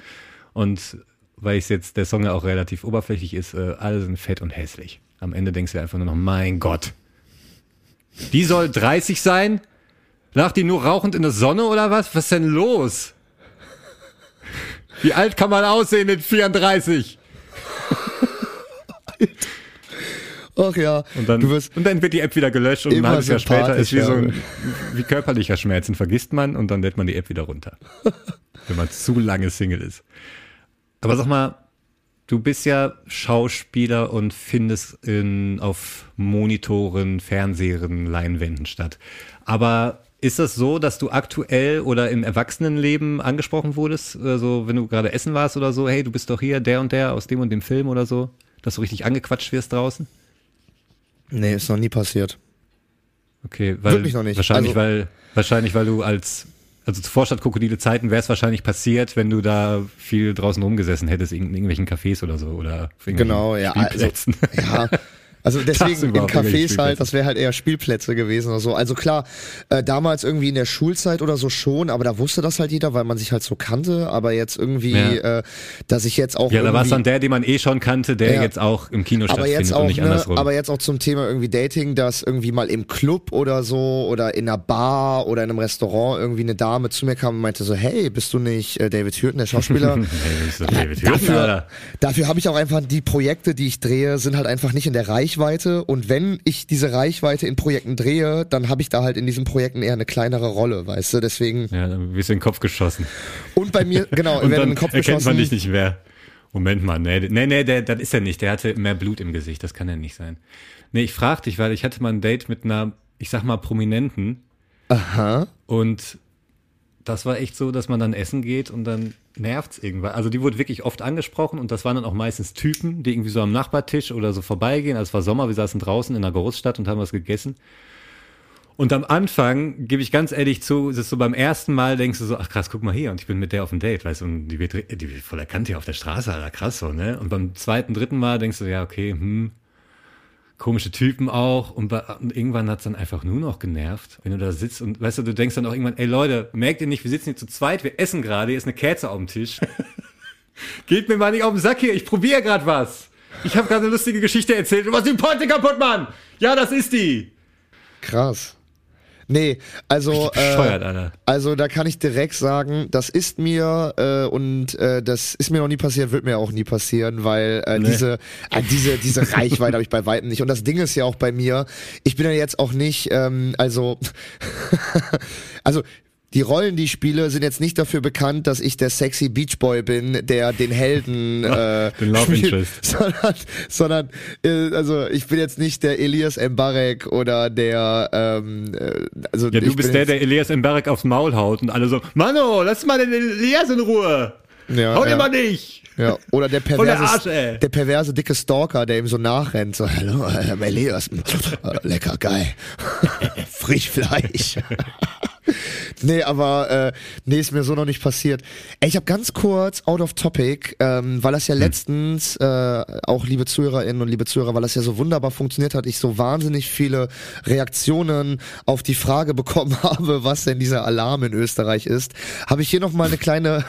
und weil es jetzt der Song ja auch relativ oberflächlich ist, äh, alle sind fett und hässlich. Am Ende denkst du einfach nur noch, mein Gott. Die soll 30 sein? Lag die nur rauchend in der Sonne oder was? Was ist denn los? Wie alt kann man aussehen mit 34? *laughs* Ach ja. Und dann, und dann wird die App wieder gelöscht und ein halbes Jahr später ist wie so ein, wie körperlicher Schmerz. Den vergisst man und dann lädt man die App wieder runter. *laughs* wenn man zu lange Single ist. Aber sag mal, du bist ja Schauspieler und findest in, auf Monitoren, Fernsehern, Leinwänden statt. Aber ist das so, dass du aktuell oder im Erwachsenenleben angesprochen wurdest? Also wenn du gerade essen warst oder so, hey, du bist doch hier, der und der aus dem und dem Film oder so? Dass du richtig angequatscht wirst draußen? nee, ist noch nie passiert. Okay, weil Wirklich noch nicht. wahrscheinlich, Also- weil wahrscheinlich, weil du als also zu Vorstadtkrokodile Zeiten wäre es wahrscheinlich passiert, wenn du da viel draußen rumgesessen hättest in irgendwelchen Cafés oder so oder auf irgendwelchen Genau, ja. Also, ja. *laughs* Also deswegen in Cafés halt, das wäre halt eher Spielplätze gewesen oder so. Also klar, äh, damals irgendwie in der Schulzeit oder so schon, aber da wusste das halt jeder, weil man sich halt so kannte. Aber jetzt irgendwie, Ja. äh, dass ich jetzt auch ja, da war es dann der, den man eh schon kannte, der Ja. jetzt auch im Kino aber stattfindet jetzt und auch, nicht ne, andersrum. aber jetzt auch zum Thema irgendwie Dating, dass irgendwie mal im Club oder so oder in einer Bar oder in einem Restaurant irgendwie eine Dame zu mir kam und meinte so, hey, bist du nicht äh, David Hürten, der Schauspieler? *laughs* hey, das ist doch David Hürten, dafür Alter. dafür habe ich auch einfach die Projekte, die ich drehe, sind halt einfach nicht in der Reichweite und wenn ich diese Reichweite in Projekten drehe, dann habe ich da halt in diesen Projekten eher eine kleinere Rolle, weißt du, deswegen Ja, dann wirst du in den Kopf geschossen. und bei mir genau, *laughs* Und werden in dann den Kopf erkennt man geschossen. dich nicht mehr. Moment mal, nee, nee, nee, der, das ist er nicht. Der hatte mehr Blut im Gesicht. Das kann er nicht sein. Nee, ich frag dich, weil ich hatte mal ein Date mit einer, ich sag mal, Prominenten. Aha. Und das war echt so, dass man dann essen geht und dann nervt's irgendwann. Also die wurde wirklich oft angesprochen und das waren dann auch meistens Typen, die irgendwie so am Nachbartisch oder so vorbeigehen. Also es war Sommer, wir saßen draußen in einer Großstadt und haben was gegessen. Und am Anfang, gebe ich ganz ehrlich zu, ist es so beim ersten Mal denkst du so, ach krass, guck mal hier, und ich bin mit der auf dem Date, weißt du, und die wird, die wird voll erkannt hier auf der Straße, Alter, krass so, ne? Und beim zweiten, dritten Mal denkst du, ja, okay, hm, komische Typen auch, und, und irgendwann hat's dann einfach nur noch genervt, wenn du da sitzt und, weißt du, du denkst dann auch irgendwann, ey Leute, merkt ihr nicht, wir sitzen hier zu zweit, wir essen gerade, hier ist eine Kerze auf dem Tisch. *laughs* Geht mir mal nicht auf den Sack hier, ich probiere gerade was. Ich habe gerade eine lustige Geschichte erzählt, du machst die Pointe kaputt, Mann! Ja, das ist die! Krass. Nee, also äh, also da kann ich direkt sagen, das ist mir äh, und äh, das ist mir noch nie passiert, wird mir auch nie passieren, weil äh, diese äh, diese diese Reichweite habe ich bei weitem nicht. Und das Ding ist ja auch bei mir, ich bin ja jetzt auch nicht, ähm, also *laughs* also die Rollen, die ich spiele, sind jetzt nicht dafür bekannt, dass ich der sexy Beach Boy bin, der den Helden *laughs* äh, Den Love spielt, Interest. *laughs* sondern, sondern äh, also ich bin jetzt nicht der Elias Mbarek oder der ähm, äh, also Ja, du bist der, der Elias Mbarek aufs Maul haut und alle so, Mano, lass mal den Elias in Ruhe. Ja, Hau den ja. mal nicht. Ja, oder der Voll der perverse, Arsch, der perverse dicke Stalker, der ihm so nachrennt, so, hallo, äh, Elias, äh, lecker, geil, *laughs* Frischfleisch. *laughs* nee, aber äh, nee, ist mir so noch nicht passiert. Ey, ich habe ganz kurz, out of topic, ähm, weil das ja letztens, äh, auch liebe Zuhörerinnen und liebe Zuhörer, weil das ja so wunderbar funktioniert hat, ich so wahnsinnig viele Reaktionen auf die Frage bekommen *laughs* habe, was denn dieser Alarm in Österreich ist, habe ich hier noch mal eine kleine...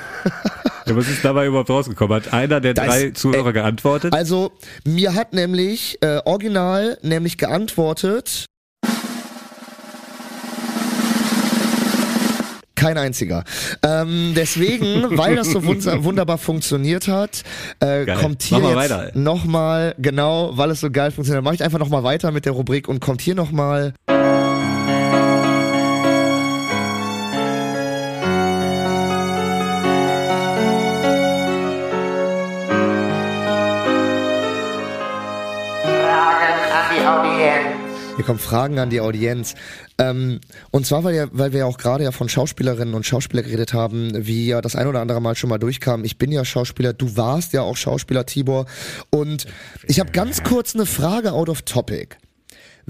Ja, was ist dabei überhaupt rausgekommen? Hat einer der Da drei ist- Zuhörer ey, geantwortet? Also, mir hat nämlich äh, original nämlich geantwortet. Kein einziger. Ähm, deswegen, *laughs* weil das so wunderbar funktioniert hat, äh, Geil. kommt hier Mach mal jetzt nochmal, genau, weil es so geil funktioniert, mache ich einfach nochmal weiter mit der Rubrik und kommt hier nochmal. Hier kommen Fragen an die Audienz. Ähm, und zwar, weil, ja, weil wir ja auch gerade ja von Schauspielerinnen und Schauspieler geredet haben, wie ja das ein oder andere Mal schon mal durchkam. Ich bin ja Schauspieler, du warst ja auch Schauspieler, Tibor. Und ich habe ganz kurz eine Frage out of topic.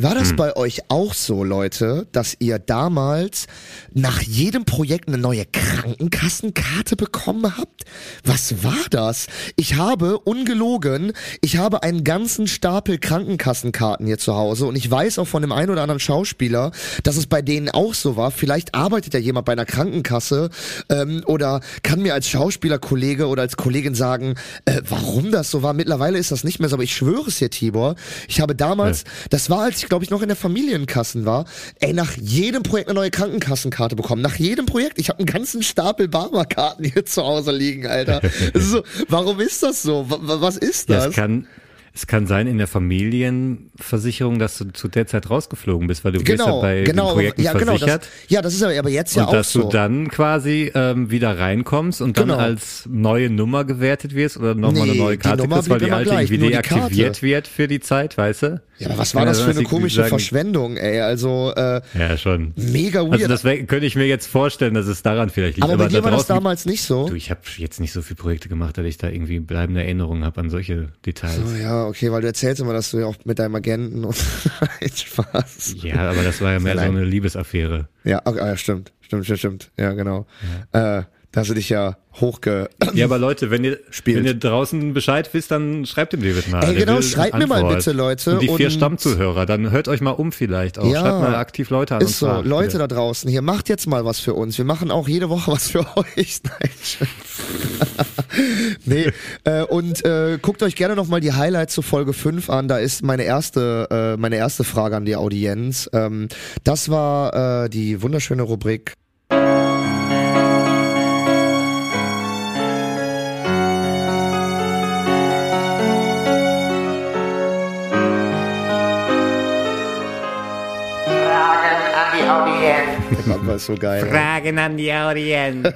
War das bei euch auch so, Leute, dass ihr damals nach jedem Projekt eine neue Krankenkassenkarte bekommen habt? Was war das? Ich habe, ungelogen, ich habe einen ganzen Stapel Krankenkassenkarten hier zu Hause und ich weiß auch von dem einen oder anderen Schauspieler, dass es bei denen auch so war. Vielleicht arbeitet ja jemand bei einer Krankenkasse ähm, oder kann mir als Schauspielerkollege oder als Kollegin sagen, äh, warum das so war. Mittlerweile ist das nicht mehr so, aber ich schwöre es dir, Tibor. Ich habe damals, das war, als ich glaube ich noch in der Familienkassen war, ey, nach jedem Projekt eine neue Krankenkassenkarte bekommen. Nach jedem Projekt. Ich habe einen ganzen Stapel Barberkarten hier *laughs* zu Hause liegen, Alter. so, warum ist das so? Wa- wa- Was ist Ja, das? es kann, es kann sein in der Familienversicherung, dass du zu der Zeit rausgeflogen bist, weil du bist ja genau, bei genau, den Projekten ja, genau. Das, versichert. ja, das ist aber, aber jetzt ja und auch dass so. du dann quasi ähm, wieder reinkommst und dann Genau. als neue Nummer gewertet wirst oder nochmal Nee, eine neue Karte kriegst, weil die alte gleich, irgendwie deaktiviert wird für die Zeit, weißt du? Ja, aber was war ja das für eine komische Verschwendung, ey? Also, äh, Ja, schon. mega weird. Also das könnte ich mir jetzt vorstellen, dass es daran vielleicht liegt. aber bei dir da war das damals nicht so. Du, ich habe jetzt nicht so viele Projekte gemacht, dass ich da irgendwie bleibende Erinnerungen habe an solche Details. Oh ja, okay, weil du erzählst immer, dass du ja auch mit deinem Agenten und *laughs* Spaß. Ja, aber das war ja mehr so eine Liebesaffäre. Ja, okay, ah, ja, stimmt, stimmt, stimmt, stimmt. Ja, genau. Äh, da hast du dich ja hochge. Ja, aber Leute, wenn ihr, Spielt. wenn ihr draußen Bescheid wisst, dann schreibt dem David mal. Ey, genau, schreibt mir mal bitte, Leute, Und die vier und- Stammzuhörer, dann hört euch mal um vielleicht auch. Ja. Schreibt mal aktiv Leute an. Ist so, fragt, Leute bitte. da draußen, hier macht jetzt mal was für uns. Wir machen auch jede Woche *laughs* was für euch. *laughs* Nein, *laughs* nee, äh, und äh, guckt euch gerne nochmal die Highlights zu Folge 5 an. Da ist meine erste, äh, meine erste Frage an die Audienz. Ähm, das war äh, die wunderschöne Rubrik. Der Gott war so geil. Fragen an die Audienz. *laughs*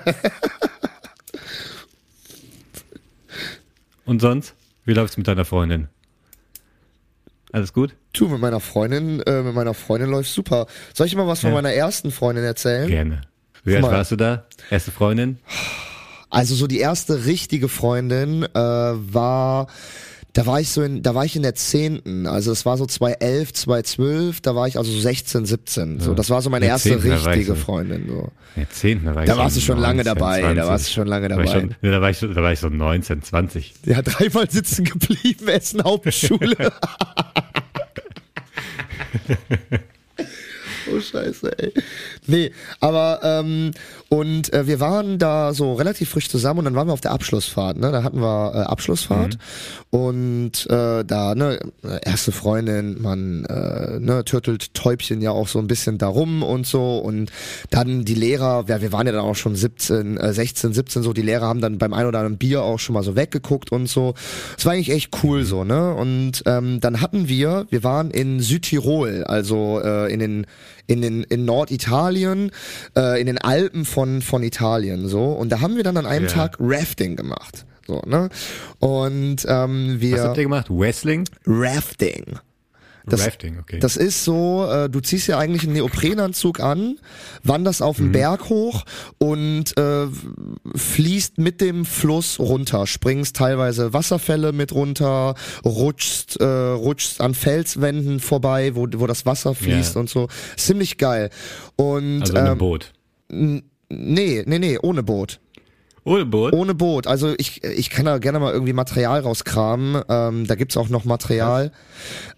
und sonst? Wie läuft's mit deiner Freundin? Alles gut? Du, mit meiner Freundin, äh, mit meiner Freundin läuft super. Soll ich mal was von Ja. meiner ersten Freundin erzählen? Gerne. Wie alt warst du da? Erste Freundin? Also so die erste richtige Freundin äh, war, da war ich so in, da war ich in der zehnten. Also es war so 2011, 2012, da war ich also so 16, 17. So, das war so meine erste 10, da war ich richtige Freundin. So. Ja, zehnten, da war ich Da warst du schon lange 19, dabei, da 20. warst du schon lange Da war ich dabei. da, war ich, da war ich so 19, 20. Ja, dreimal sitzen geblieben, Essen Hauptschule. *laughs* oh Scheiße, ey. Nee, aber ähm, und äh, wir waren da so relativ frisch zusammen und dann waren wir auf der Abschlussfahrt, ne? Da hatten wir äh, Abschlussfahrt und äh, da, ne, erste Freundin, man äh, ne, türtelt Täubchen ja auch so ein bisschen darum und so und dann die Lehrer, ja, wir waren ja dann auch schon 17, äh, 16, 17 so, die Lehrer haben dann beim ein oder anderen Bier auch schon mal so weggeguckt und so. Es war eigentlich echt cool so, ne? Und ähm, dann hatten wir, wir waren in Südtirol, also äh, in den in den in Norditalien, äh, in den Alpen von von Italien so und da haben wir dann an einem Ja. Tag Rafting gemacht. So, ne? Und ähm, wir Was habt ihr gemacht? Wrestling? Rafting. Das, Rafting, okay. Das ist so, äh, du ziehst ja eigentlich einen Neoprenanzug an, wanderst auf Mhm. den Berg hoch und äh, fließt mit dem Fluss runter, springst teilweise Wasserfälle mit runter, rutschst, äh, rutschst an Felswänden vorbei, wo, wo das Wasser fließt Ja. und so. Ziemlich geil. Und also in einem ähm, Boot. Nee, nee, nee, ohne Boot. Ohne Boot? Ohne Boot. Also ich, ich kann da gerne mal irgendwie Material rauskramen. Ähm, da gibt's auch noch Material.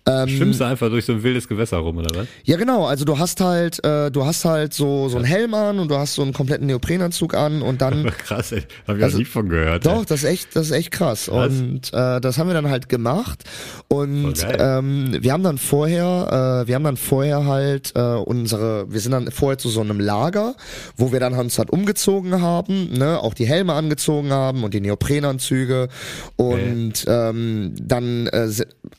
Ähm, Schwimmst du einfach durch so ein wildes Gewässer rum, oder was? ja, genau. Also du hast halt, äh, du hast halt so so einen Helm an und du hast so einen kompletten Neoprenanzug an und dann *laughs* Krass, ey. Hab ich Also- noch nie von gehört. Doch, ey. das ist echt, das ist echt krass. Und äh, das haben wir dann halt gemacht. Und ähm, wir haben dann vorher, äh, wir haben dann vorher halt äh, unsere, wir sind dann vorher zu so einem Lager, wo wir dann uns halt umgezogen haben, ne, auch die Helme angezogen haben und die Neoprenanzüge und ähm, dann äh,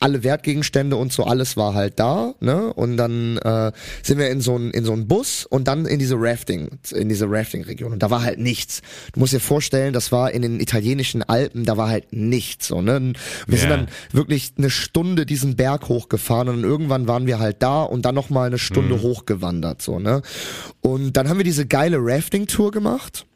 alle Wertgegenstände und so alles war halt da, ne? Und dann äh, sind wir in so ein in so einen Bus und dann in diese Rafting, in diese Rafting-Region. Und da war halt nichts. Du musst dir vorstellen, das war in den italienischen Alpen, da war halt nichts. So, ne? Wir sind Ja. dann wirklich eine Stunde diesen Berg hochgefahren und irgendwann waren wir halt da und dann noch mal eine Stunde Mhm. hochgewandert. So, ne? Und dann haben wir diese geile Rafting-Tour gemacht.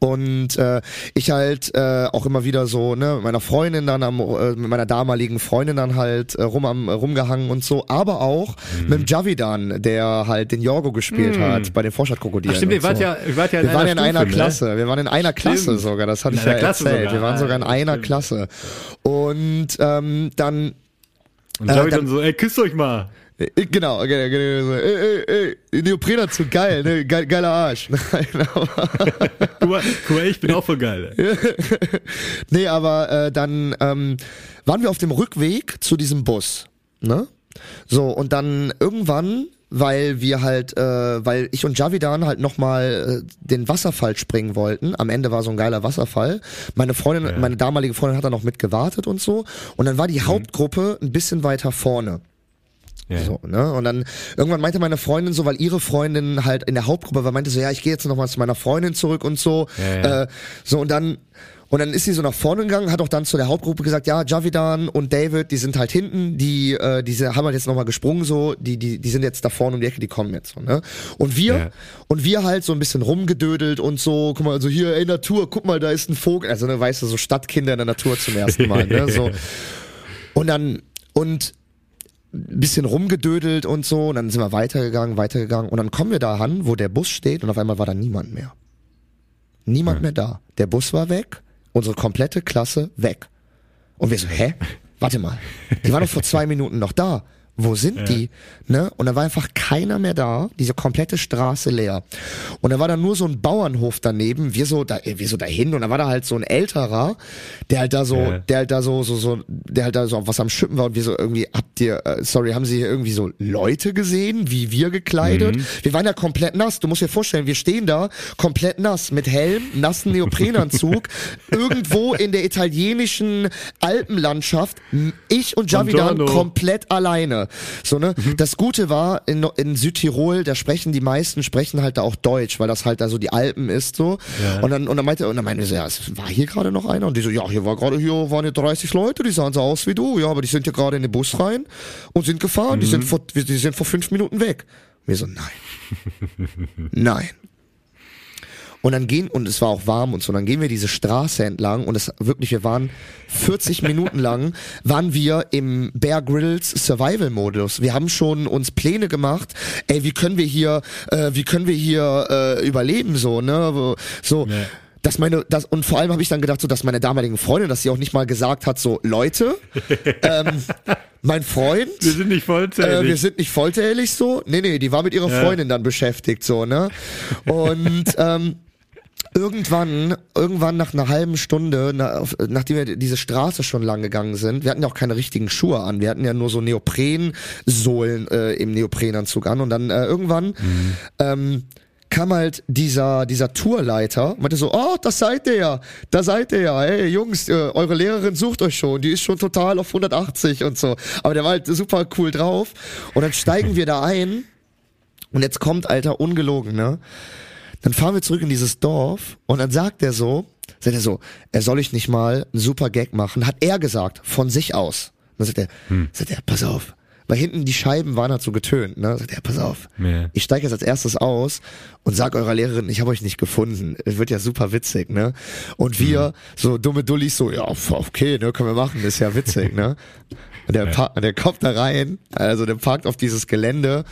Und äh, ich halt äh, auch immer wieder so, ne, mit meiner Freundin dann am, äh, mit meiner damaligen Freundin dann halt äh, rum am, rumgehangen und so, aber auch Mhm. mit dem Javidan, der halt den Jorgo gespielt hat bei den Vorstadtkrokodilen. Ach stimmt, ihr wart so. ja, ihr wart ja in wir waren in einer Stufe, ne? Klasse, wir waren in einer Klasse Stimmt. sogar, das hatte ich ja einer Klasse erzählt. sogar. Wir waren sogar in einer stimmt. Klasse. Und ähm, dann Und Javi Äh, dann- so, ey, küsst euch mal. Äh, Genau, genau, genau. Ey, ey, ey, Neoprenanzug, geil, ne? Geil, geiler Arsch. *laughs* Nein, aber, Guck mal, guck mal, ich bin auch voll geil. *laughs* nee, aber äh, dann ähm, waren wir auf dem Rückweg zu diesem Bus, ne? So, und dann irgendwann, weil wir halt, äh, weil ich und Javidan halt nochmal äh, den Wasserfall springen wollten. Am Ende war so ein geiler Wasserfall. Meine Freundin, meine damalige Freundin hat da noch mit gewartet und so. Und dann war die Hauptgruppe ein bisschen weiter vorne. Ja. So, ne? Und dann irgendwann meinte meine Freundin so, weil ihre Freundin halt in der Hauptgruppe war, meinte so, ja, ich gehe jetzt noch mal zu meiner Freundin zurück und so. Ja. Äh, so und dann und dann ist sie so nach vorne gegangen, hat auch dann zu der Hauptgruppe gesagt, ja, Javidan und David, die sind halt hinten, die äh, diese haben halt jetzt noch mal gesprungen so, die die die sind jetzt da vorne um die Ecke, die kommen jetzt so, ne? Und wir Ja. und wir halt so ein bisschen rumgedödelt und so, guck mal, also hier, ey Natur, guck mal, da ist ein Vogel, also ne, weißt du, so Stadtkinder in der Natur zum ersten Mal, ne? *laughs* So. Und dann und bisschen rumgedödelt und so, und dann sind wir weitergegangen, weitergegangen und dann kommen wir da an, wo der Bus steht und auf einmal war da niemand mehr. Niemand mehr da. Der Bus war weg, unsere komplette Klasse weg. Und wir so, hä? Warte mal. Die waren doch vor zwei Minuten noch da. Wo sind die? Ne? Und da war einfach keiner mehr da, diese komplette Straße leer. Und da war dann nur so ein Bauernhof daneben, wir so da, wir so dahin und da war da halt so ein älterer, der halt da so, Ja. der halt da so, so, so, der halt da so auf was am Schippen war und wir so irgendwie, habt ihr, äh, sorry, haben Sie hier irgendwie so Leute gesehen, wie wir gekleidet? Wir waren ja komplett nass. Du musst dir vorstellen, wir stehen da komplett nass, mit Helm, nassen Neoprenanzug, *laughs* irgendwo in der italienischen Alpenlandschaft, ich und Javidan Buongiorno. komplett alleine. So, ne? Das Gute war, in, in Südtirol, da sprechen die meisten, sprechen halt da auch Deutsch, weil das halt da so die Alpen ist, so. Ja. Und dann, und dann meinte, und dann meinte sie, ja, es war hier gerade noch einer? Und die so, ja, hier war gerade, hier waren hier 30 Leute, die sahen so aus wie du, ja, aber die sind hier gerade in den Bus rein und sind gefahren, die sind vor, die sind vor fünf Minuten weg. Und wir so, nein. *laughs* nein. Und dann gehen, und es war auch warm und so, dann gehen wir diese Straße entlang und es wirklich, wir waren 40 Minuten lang, waren wir im Bear Grylls Survival Modus. Wir haben schon uns Pläne gemacht, ey, wie können wir hier, äh, wie können wir hier äh, überleben, so, ne, so. Ja. Dass meine, das, und vor allem habe ich dann gedacht, so, dass meine damaligen Freundin, dass sie auch nicht mal gesagt hat, so, Leute, *laughs* ähm, mein Freund, Wir sind nicht äh, vollzählig. wir sind nicht vollzählig so. Nee, nee, die war mit ihrer Ja. Freundin dann beschäftigt so, ne? Und ähm, irgendwann, irgendwann nach einer halben Stunde, na, auf, nachdem wir diese Straße schon lang gegangen sind, wir hatten ja auch keine richtigen Schuhe an, wir hatten ja nur so Neoprensohlen äh, im Neoprenanzug an. Und dann äh, irgendwann ähm, kam halt dieser dieser Tourleiter, meinte so, oh, das seid ihr ja, da seid ihr ja, hey Jungs, äh, eure Lehrerin sucht euch schon, die ist schon total auf 180 und so, aber der war halt super cool drauf. Und dann steigen wir da ein. Und jetzt kommt, Alter, ungelogen, ne? Dann fahren wir zurück in dieses Dorf und dann sagt er so, sagt er so, er soll ich nicht mal einen super Gag machen, hat er gesagt, von sich aus. Dann sagt er, sagt er, pass auf. Weil hinten die Scheiben waren halt so getönt, ne? Sagt er, pass auf. Ja. Ich steige jetzt als erstes aus und sag eurer Lehrerin, ich habe euch nicht gefunden. Es wird ja super witzig, ne? Und wir, so dumme Dullis, so, ja, okay, ne, können wir machen, ist ja witzig, ne? Und der, pa der kommt da rein, also der parkt auf dieses Gelände,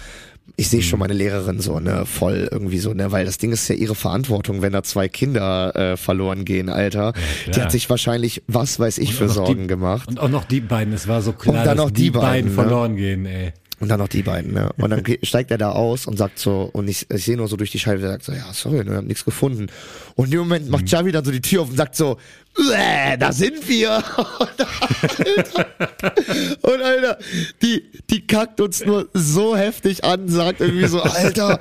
ich sehe schon meine Lehrerin so, ne, voll irgendwie so, ne, weil das Ding ist ja ihre Verantwortung, wenn da zwei Kinder äh, verloren gehen, Alter. die klar. hat sich wahrscheinlich, was weiß ich, für Und Sorgen die, gemacht. Und auch noch die beiden, es war so klar, dann dass noch die, die beiden, beiden, ne? verloren gehen, ey. Und dann noch die beiden, ne? Und dann *laughs* steigt er da aus und sagt so, und ich, ich sehe nur so durch die Scheibe, der sagt so, ja, sorry, ne, wir haben nichts gefunden. Und in dem Moment Mhm. macht Xavi dann so die Tür auf und sagt so, "Bäh, da sind wir. *laughs* Und Alter, die, die kackt uns nur so heftig an, sagt irgendwie so, Alter,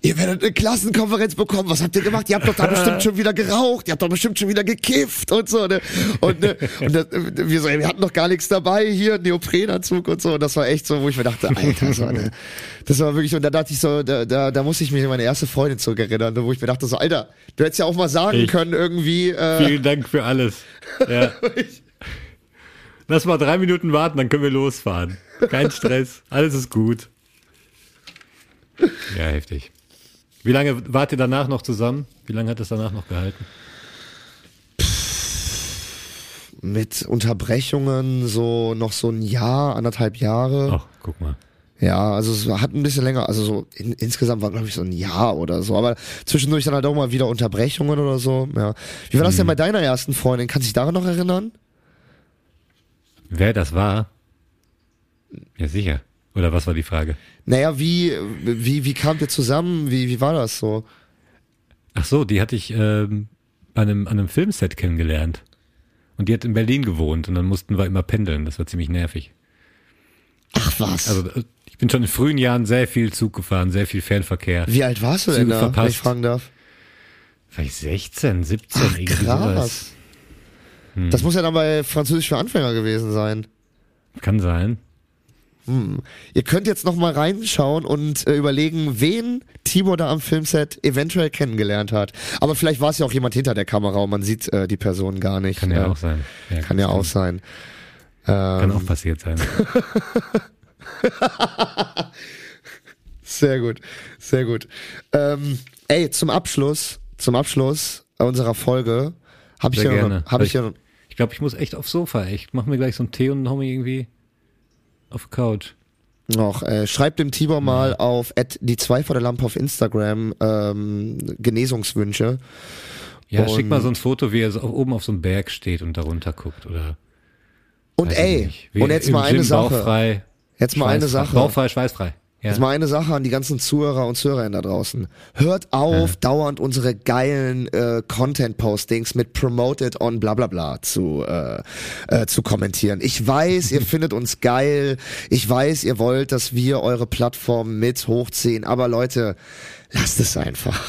ihr werdet eine Klassenkonferenz bekommen, was habt ihr gemacht? Ihr habt doch da bestimmt schon wieder geraucht, ihr habt doch bestimmt schon wieder gekifft und so, ne? Und, ne? und das, wir so, ey, wir hatten doch gar nichts dabei, hier, Neoprenanzug und so. Und das war echt so, wo ich mir dachte, Alter, so, ne? Das war wirklich, und da dachte ich so, da, da, da muss ich mich an meine erste Freundin zurückerinnern, wo ich mir dachte so, Alter, du hättest ja auch mal sagen Ich- können, irgendwie, äh, Vielen Dank für alles. Ja. *laughs* Lass mal drei Minuten warten, dann können wir losfahren. Kein Stress, alles ist gut. Ja, heftig. Wie lange wart ihr danach noch zusammen? Wie lange hat es danach noch gehalten? mit Unterbrechungen so noch so ein Jahr, anderthalb Jahre. Ach, guck mal. Ja, also es hat ein bisschen länger, also so in, insgesamt war glaube ich so ein Jahr oder so, aber zwischendurch dann halt auch mal wieder Unterbrechungen oder so. Ja. Wie war das denn bei deiner ersten Freundin? Kannst du dich daran noch erinnern? Wer das war? Ja, sicher. Oder was war die Frage? Naja, wie, wie, wie kamt ihr zusammen? Wie, wie war das so? Ach so, die hatte ich ähm, bei einem, an einem Filmset kennengelernt. Und die hat in Berlin gewohnt und dann mussten wir immer pendeln. Das war ziemlich nervig. Ach was. Also ich bin schon in frühen Jahren sehr viel Zug gefahren, sehr viel Fernverkehr. wie alt warst du denn Züge da, wenn verpasst. ich fragen darf? War ich 16, 17, Ach, irgendwie sowas. krass. Das muss ja dann bei Französisch für Anfänger gewesen sein. Kann sein. Ihr könnt jetzt noch mal reinschauen und äh, überlegen, wen Tibor da am Filmset eventuell kennengelernt hat. Aber vielleicht war es ja auch jemand hinter der Kamera und man sieht äh, die Person gar nicht. Kann ja Äh, auch sein. Ja, Kann ja auch sein. Kann Ähm, auch passiert sein. *laughs* *laughs* Sehr gut, sehr gut. Ähm, ey, zum Abschluss, zum Abschluss unserer Folge habe ich ja, gerne. habe ich ja, Ich glaube, ich muss echt aufs Sofa. Ich mach mir gleich so einen Tee und hau mir irgendwie auf Couch. noch. Äh, schreibt dem Tibor mal auf die zwei vor der Lampe auf Instagram ähm, Genesungswünsche. Ja, Und- schick mal so ein Foto, wie er so oben auf so einem Berg steht und darunter guckt. Oder Und ey, und jetzt mal eine Gym, Sache. Bauchfrei, Jetzt mal eine. Sache. Bauchfrei, schweißfrei. Ja. Jetzt mal eine Sache an die ganzen Zuhörer und Zuhörerinnen da draußen. Hört auf, dauernd unsere geilen äh, Content-Postings mit Promoted on bla bla bla zu, äh, äh, zu kommentieren. Ich weiß, ihr *laughs* findet uns geil. Ich weiß, ihr wollt, dass wir eure Plattform mit hochziehen. Aber Leute, lasst es einfach.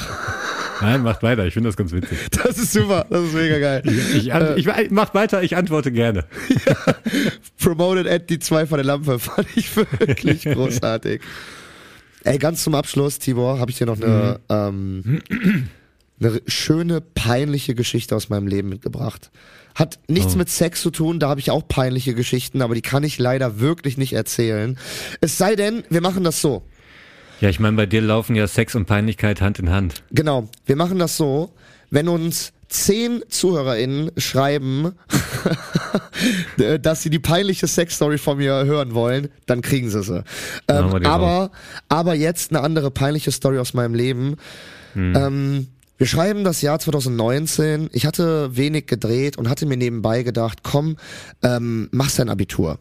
Nein, macht weiter. Ich finde das ganz witzig. *laughs* Das ist super. Das ist mega geil. Ich, an, ich, macht weiter, ich antworte gerne. *laughs* Promoted at die zwei von der Lampe. *laughs* Fand ich wirklich großartig. Ey, ganz zum Abschluss, Tibor, habe ich dir noch eine, ähm, *clears throat* eine schöne, peinliche Geschichte aus meinem Leben mitgebracht. Hat nichts Oh. mit Sex zu tun, da habe ich auch peinliche Geschichten, aber die kann ich leider wirklich nicht erzählen. Es sei denn, wir machen das so. Ja, ich meine, bei dir laufen ja Sex und Peinlichkeit Hand in Hand. Genau, wir machen das so, wenn uns zehn ZuhörerInnen schreiben, *laughs* dass sie die peinliche Sexstory von mir hören wollen, dann kriegen sie sie. Ähm, aber, aber jetzt eine andere peinliche Story aus meinem Leben. Hm. Ähm, wir schreiben das Jahr 2019. Ich hatte wenig gedreht und hatte mir nebenbei gedacht, komm, ähm, mach dein Abitur.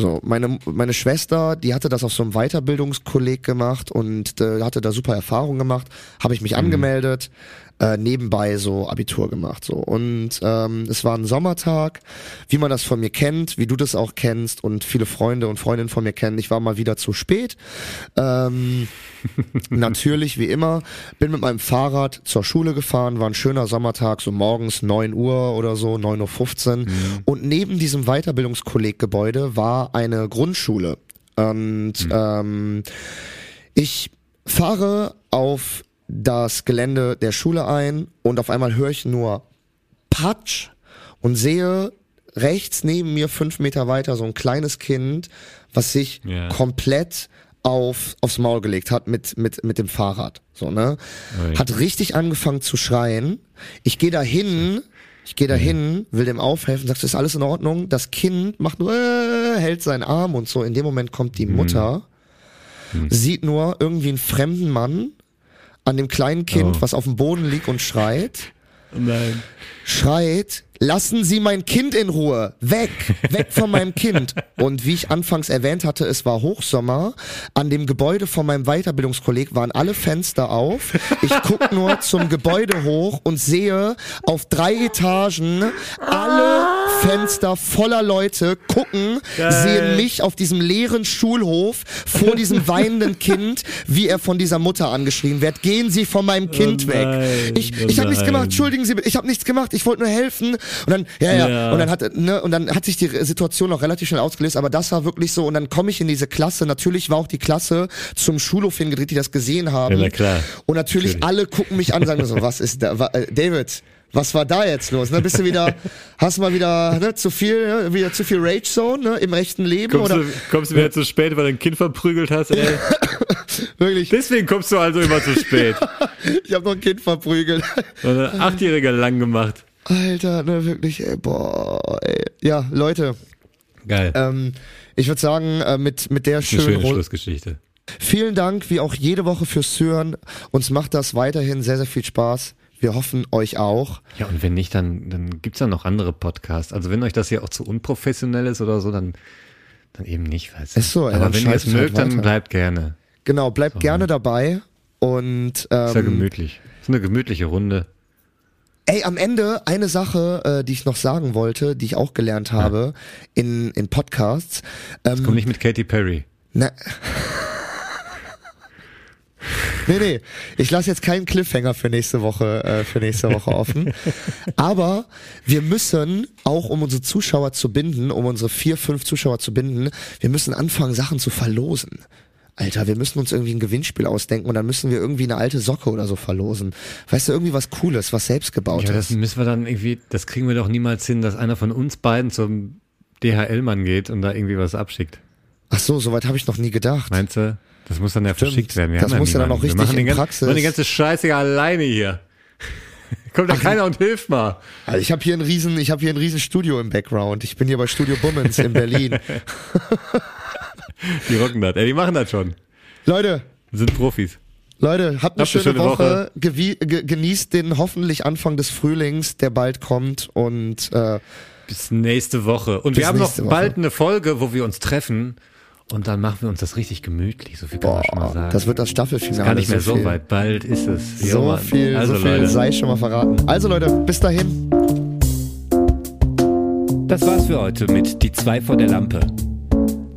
So, meine, meine Schwester, die hatte das auf so einem Weiterbildungskolleg gemacht und äh, hatte da super Erfahrungen gemacht, habe ich mich angemeldet, äh, nebenbei so Abitur gemacht. So. Und ähm, es war ein Sommertag, wie man das von mir kennt, wie du das auch kennst und viele Freunde und Freundinnen von mir kennen. Ich war mal wieder zu spät. Ähm, *laughs* natürlich, wie immer, bin mit meinem Fahrrad zur Schule gefahren, war ein schöner Sommertag, so morgens 9 Uhr oder so, 9.15 Uhr. Und neben diesem Weiterbildungskolleggebäude war eine Grundschule. Und ähm, ich fahre auf das Gelände der Schule ein und auf einmal höre ich nur Patsch und sehe rechts neben mir fünf Meter weiter so ein kleines Kind, was sich Ja. komplett auf, aufs Maul gelegt hat mit, mit, mit dem Fahrrad. So, ne? Ui. Hat richtig angefangen zu schreien. Ich gehe da hin, ich gehe da hin, will dem aufhelfen, sagst, ist alles in Ordnung? Das Kind macht nur, äh, hält seinen Arm und so. In dem Moment kommt die Mutter sieht nur irgendwie einen fremden Mann an dem kleinen Kind, Oh. was auf dem Boden liegt und schreit Nein. Schreit, lassen Sie mein Kind in Ruhe, weg, weg von meinem Kind. *laughs* Und wie ich anfangs erwähnt hatte, es war Hochsommer. An dem Gebäude von meinem Weiterbildungskolleg waren alle Fenster auf. Ich guck nur zum Gebäude hoch und sehe auf drei Etagen alle Fenster voller Leute gucken, sehen mich auf diesem leeren Schulhof vor diesem weinenden Kind, wie er von dieser Mutter angeschrien wird. Gehen Sie von meinem Kind weg. nein, Ich, oh ich habe nichts nein. gemacht, entschuldigen Sie, ich habe nichts gemacht, ich wollte nur helfen. Und dann, ja, ja, Ja. und dann hat, ne, und dann hat sich die Situation auch relativ schnell ausgelöst, aber das war wirklich so. Und dann komme ich in diese Klasse. Natürlich war auch die Klasse zum Schulhof hingedreht, die das gesehen haben. Ja, na klar. Und natürlich, Natürlich. alle gucken mich an und sagen so, *laughs* was ist da, wa, äh, David? Was war da jetzt los? Ne? Bist du wieder, hast mal wieder ne, zu viel, ne? wieder zu viel Rage Zone ne? im rechten Leben Kommst, oder du, kommst du wieder zu spät, weil du ein Kind verprügelt hast, ey? *laughs* wirklich? Deswegen kommst du also immer zu spät. *laughs* Ich habe noch ein Kind verprügelt. Ein Achtjähriger lang gemacht. Alter, ne wirklich, ey, boah, ey. Ja, Leute, Geil. ähm, ich würde sagen, äh, mit mit der Eine schönen schöne Runde. Schlussgeschichte. Vielen Dank, wie auch jede Woche fürs Hören. Uns macht das weiterhin sehr, sehr viel Spaß. Wir hoffen euch auch. Ja, und wenn nicht, dann, dann gibt's ja noch andere Podcasts. Also wenn euch das hier auch zu unprofessionell ist oder so, dann, dann eben nicht, weißt du. Ist so, ey, Aber dann wenn ihr es halt mögt, dann weiter. bleibt gerne. Genau, bleibt gerne dabei. Und Ist ja ähm, gemütlich. Ist eine gemütliche Runde. Ey, am Ende eine Sache, äh, die ich noch sagen wollte, die ich auch gelernt habe in, in Podcasts. Ähm, Komm nicht mit Katy Perry. Na, Nee, nee, ich lasse jetzt keinen Cliffhanger für nächste Woche, äh, für nächste Woche offen. *laughs* Aber wir müssen, auch um unsere Zuschauer zu binden, um unsere vier, fünf Zuschauer zu binden, wir müssen anfangen, Sachen zu verlosen. Alter, wir müssen uns irgendwie ein Gewinnspiel ausdenken und dann müssen wir irgendwie eine alte Socke oder so verlosen. Weißt du, irgendwie was Cooles, was Ja, selbstgebautes. das müssen wir dann irgendwie, das kriegen wir doch niemals hin, dass einer von uns beiden zum DHL-Mann geht und da irgendwie was abschickt. Ach so, soweit habe ich noch nie gedacht. Meinst du? Das muss dann ja verschickt werden. Wir Das muss ja dann auch wir richtig machen den in gan- Praxis. Wir machen die ganze Scheiße ja alleine hier. *laughs* Kommt da keiner und hilft mal. Also ich habe hier ein riesen, ich habe hier ein riesen Studio im Background. Ich bin hier bei Studio Bummens in Berlin. *laughs* Die rocken das. Ey, die machen das schon. Leute, Sind Profis. Leute, habt eine Habt schöne, eine schöne Woche. Ge genießt den hoffentlich Anfang des Frühlings, der bald kommt. Und äh, Bis nächste Woche. Und wir haben noch Woche. bald eine Folge, wo wir uns treffen. Und dann machen wir uns das richtig gemütlich. So viel kann man schon mal boah, sagen. das wird das Staffelfinale. Gar nicht mehr so, viel, weit. Bald ist es. Jo, So Mann. viel, also, so viel Leute. sei schon mal verraten. Also Leute, bis dahin. Das war's für heute mit Die zwei vor der Lampe.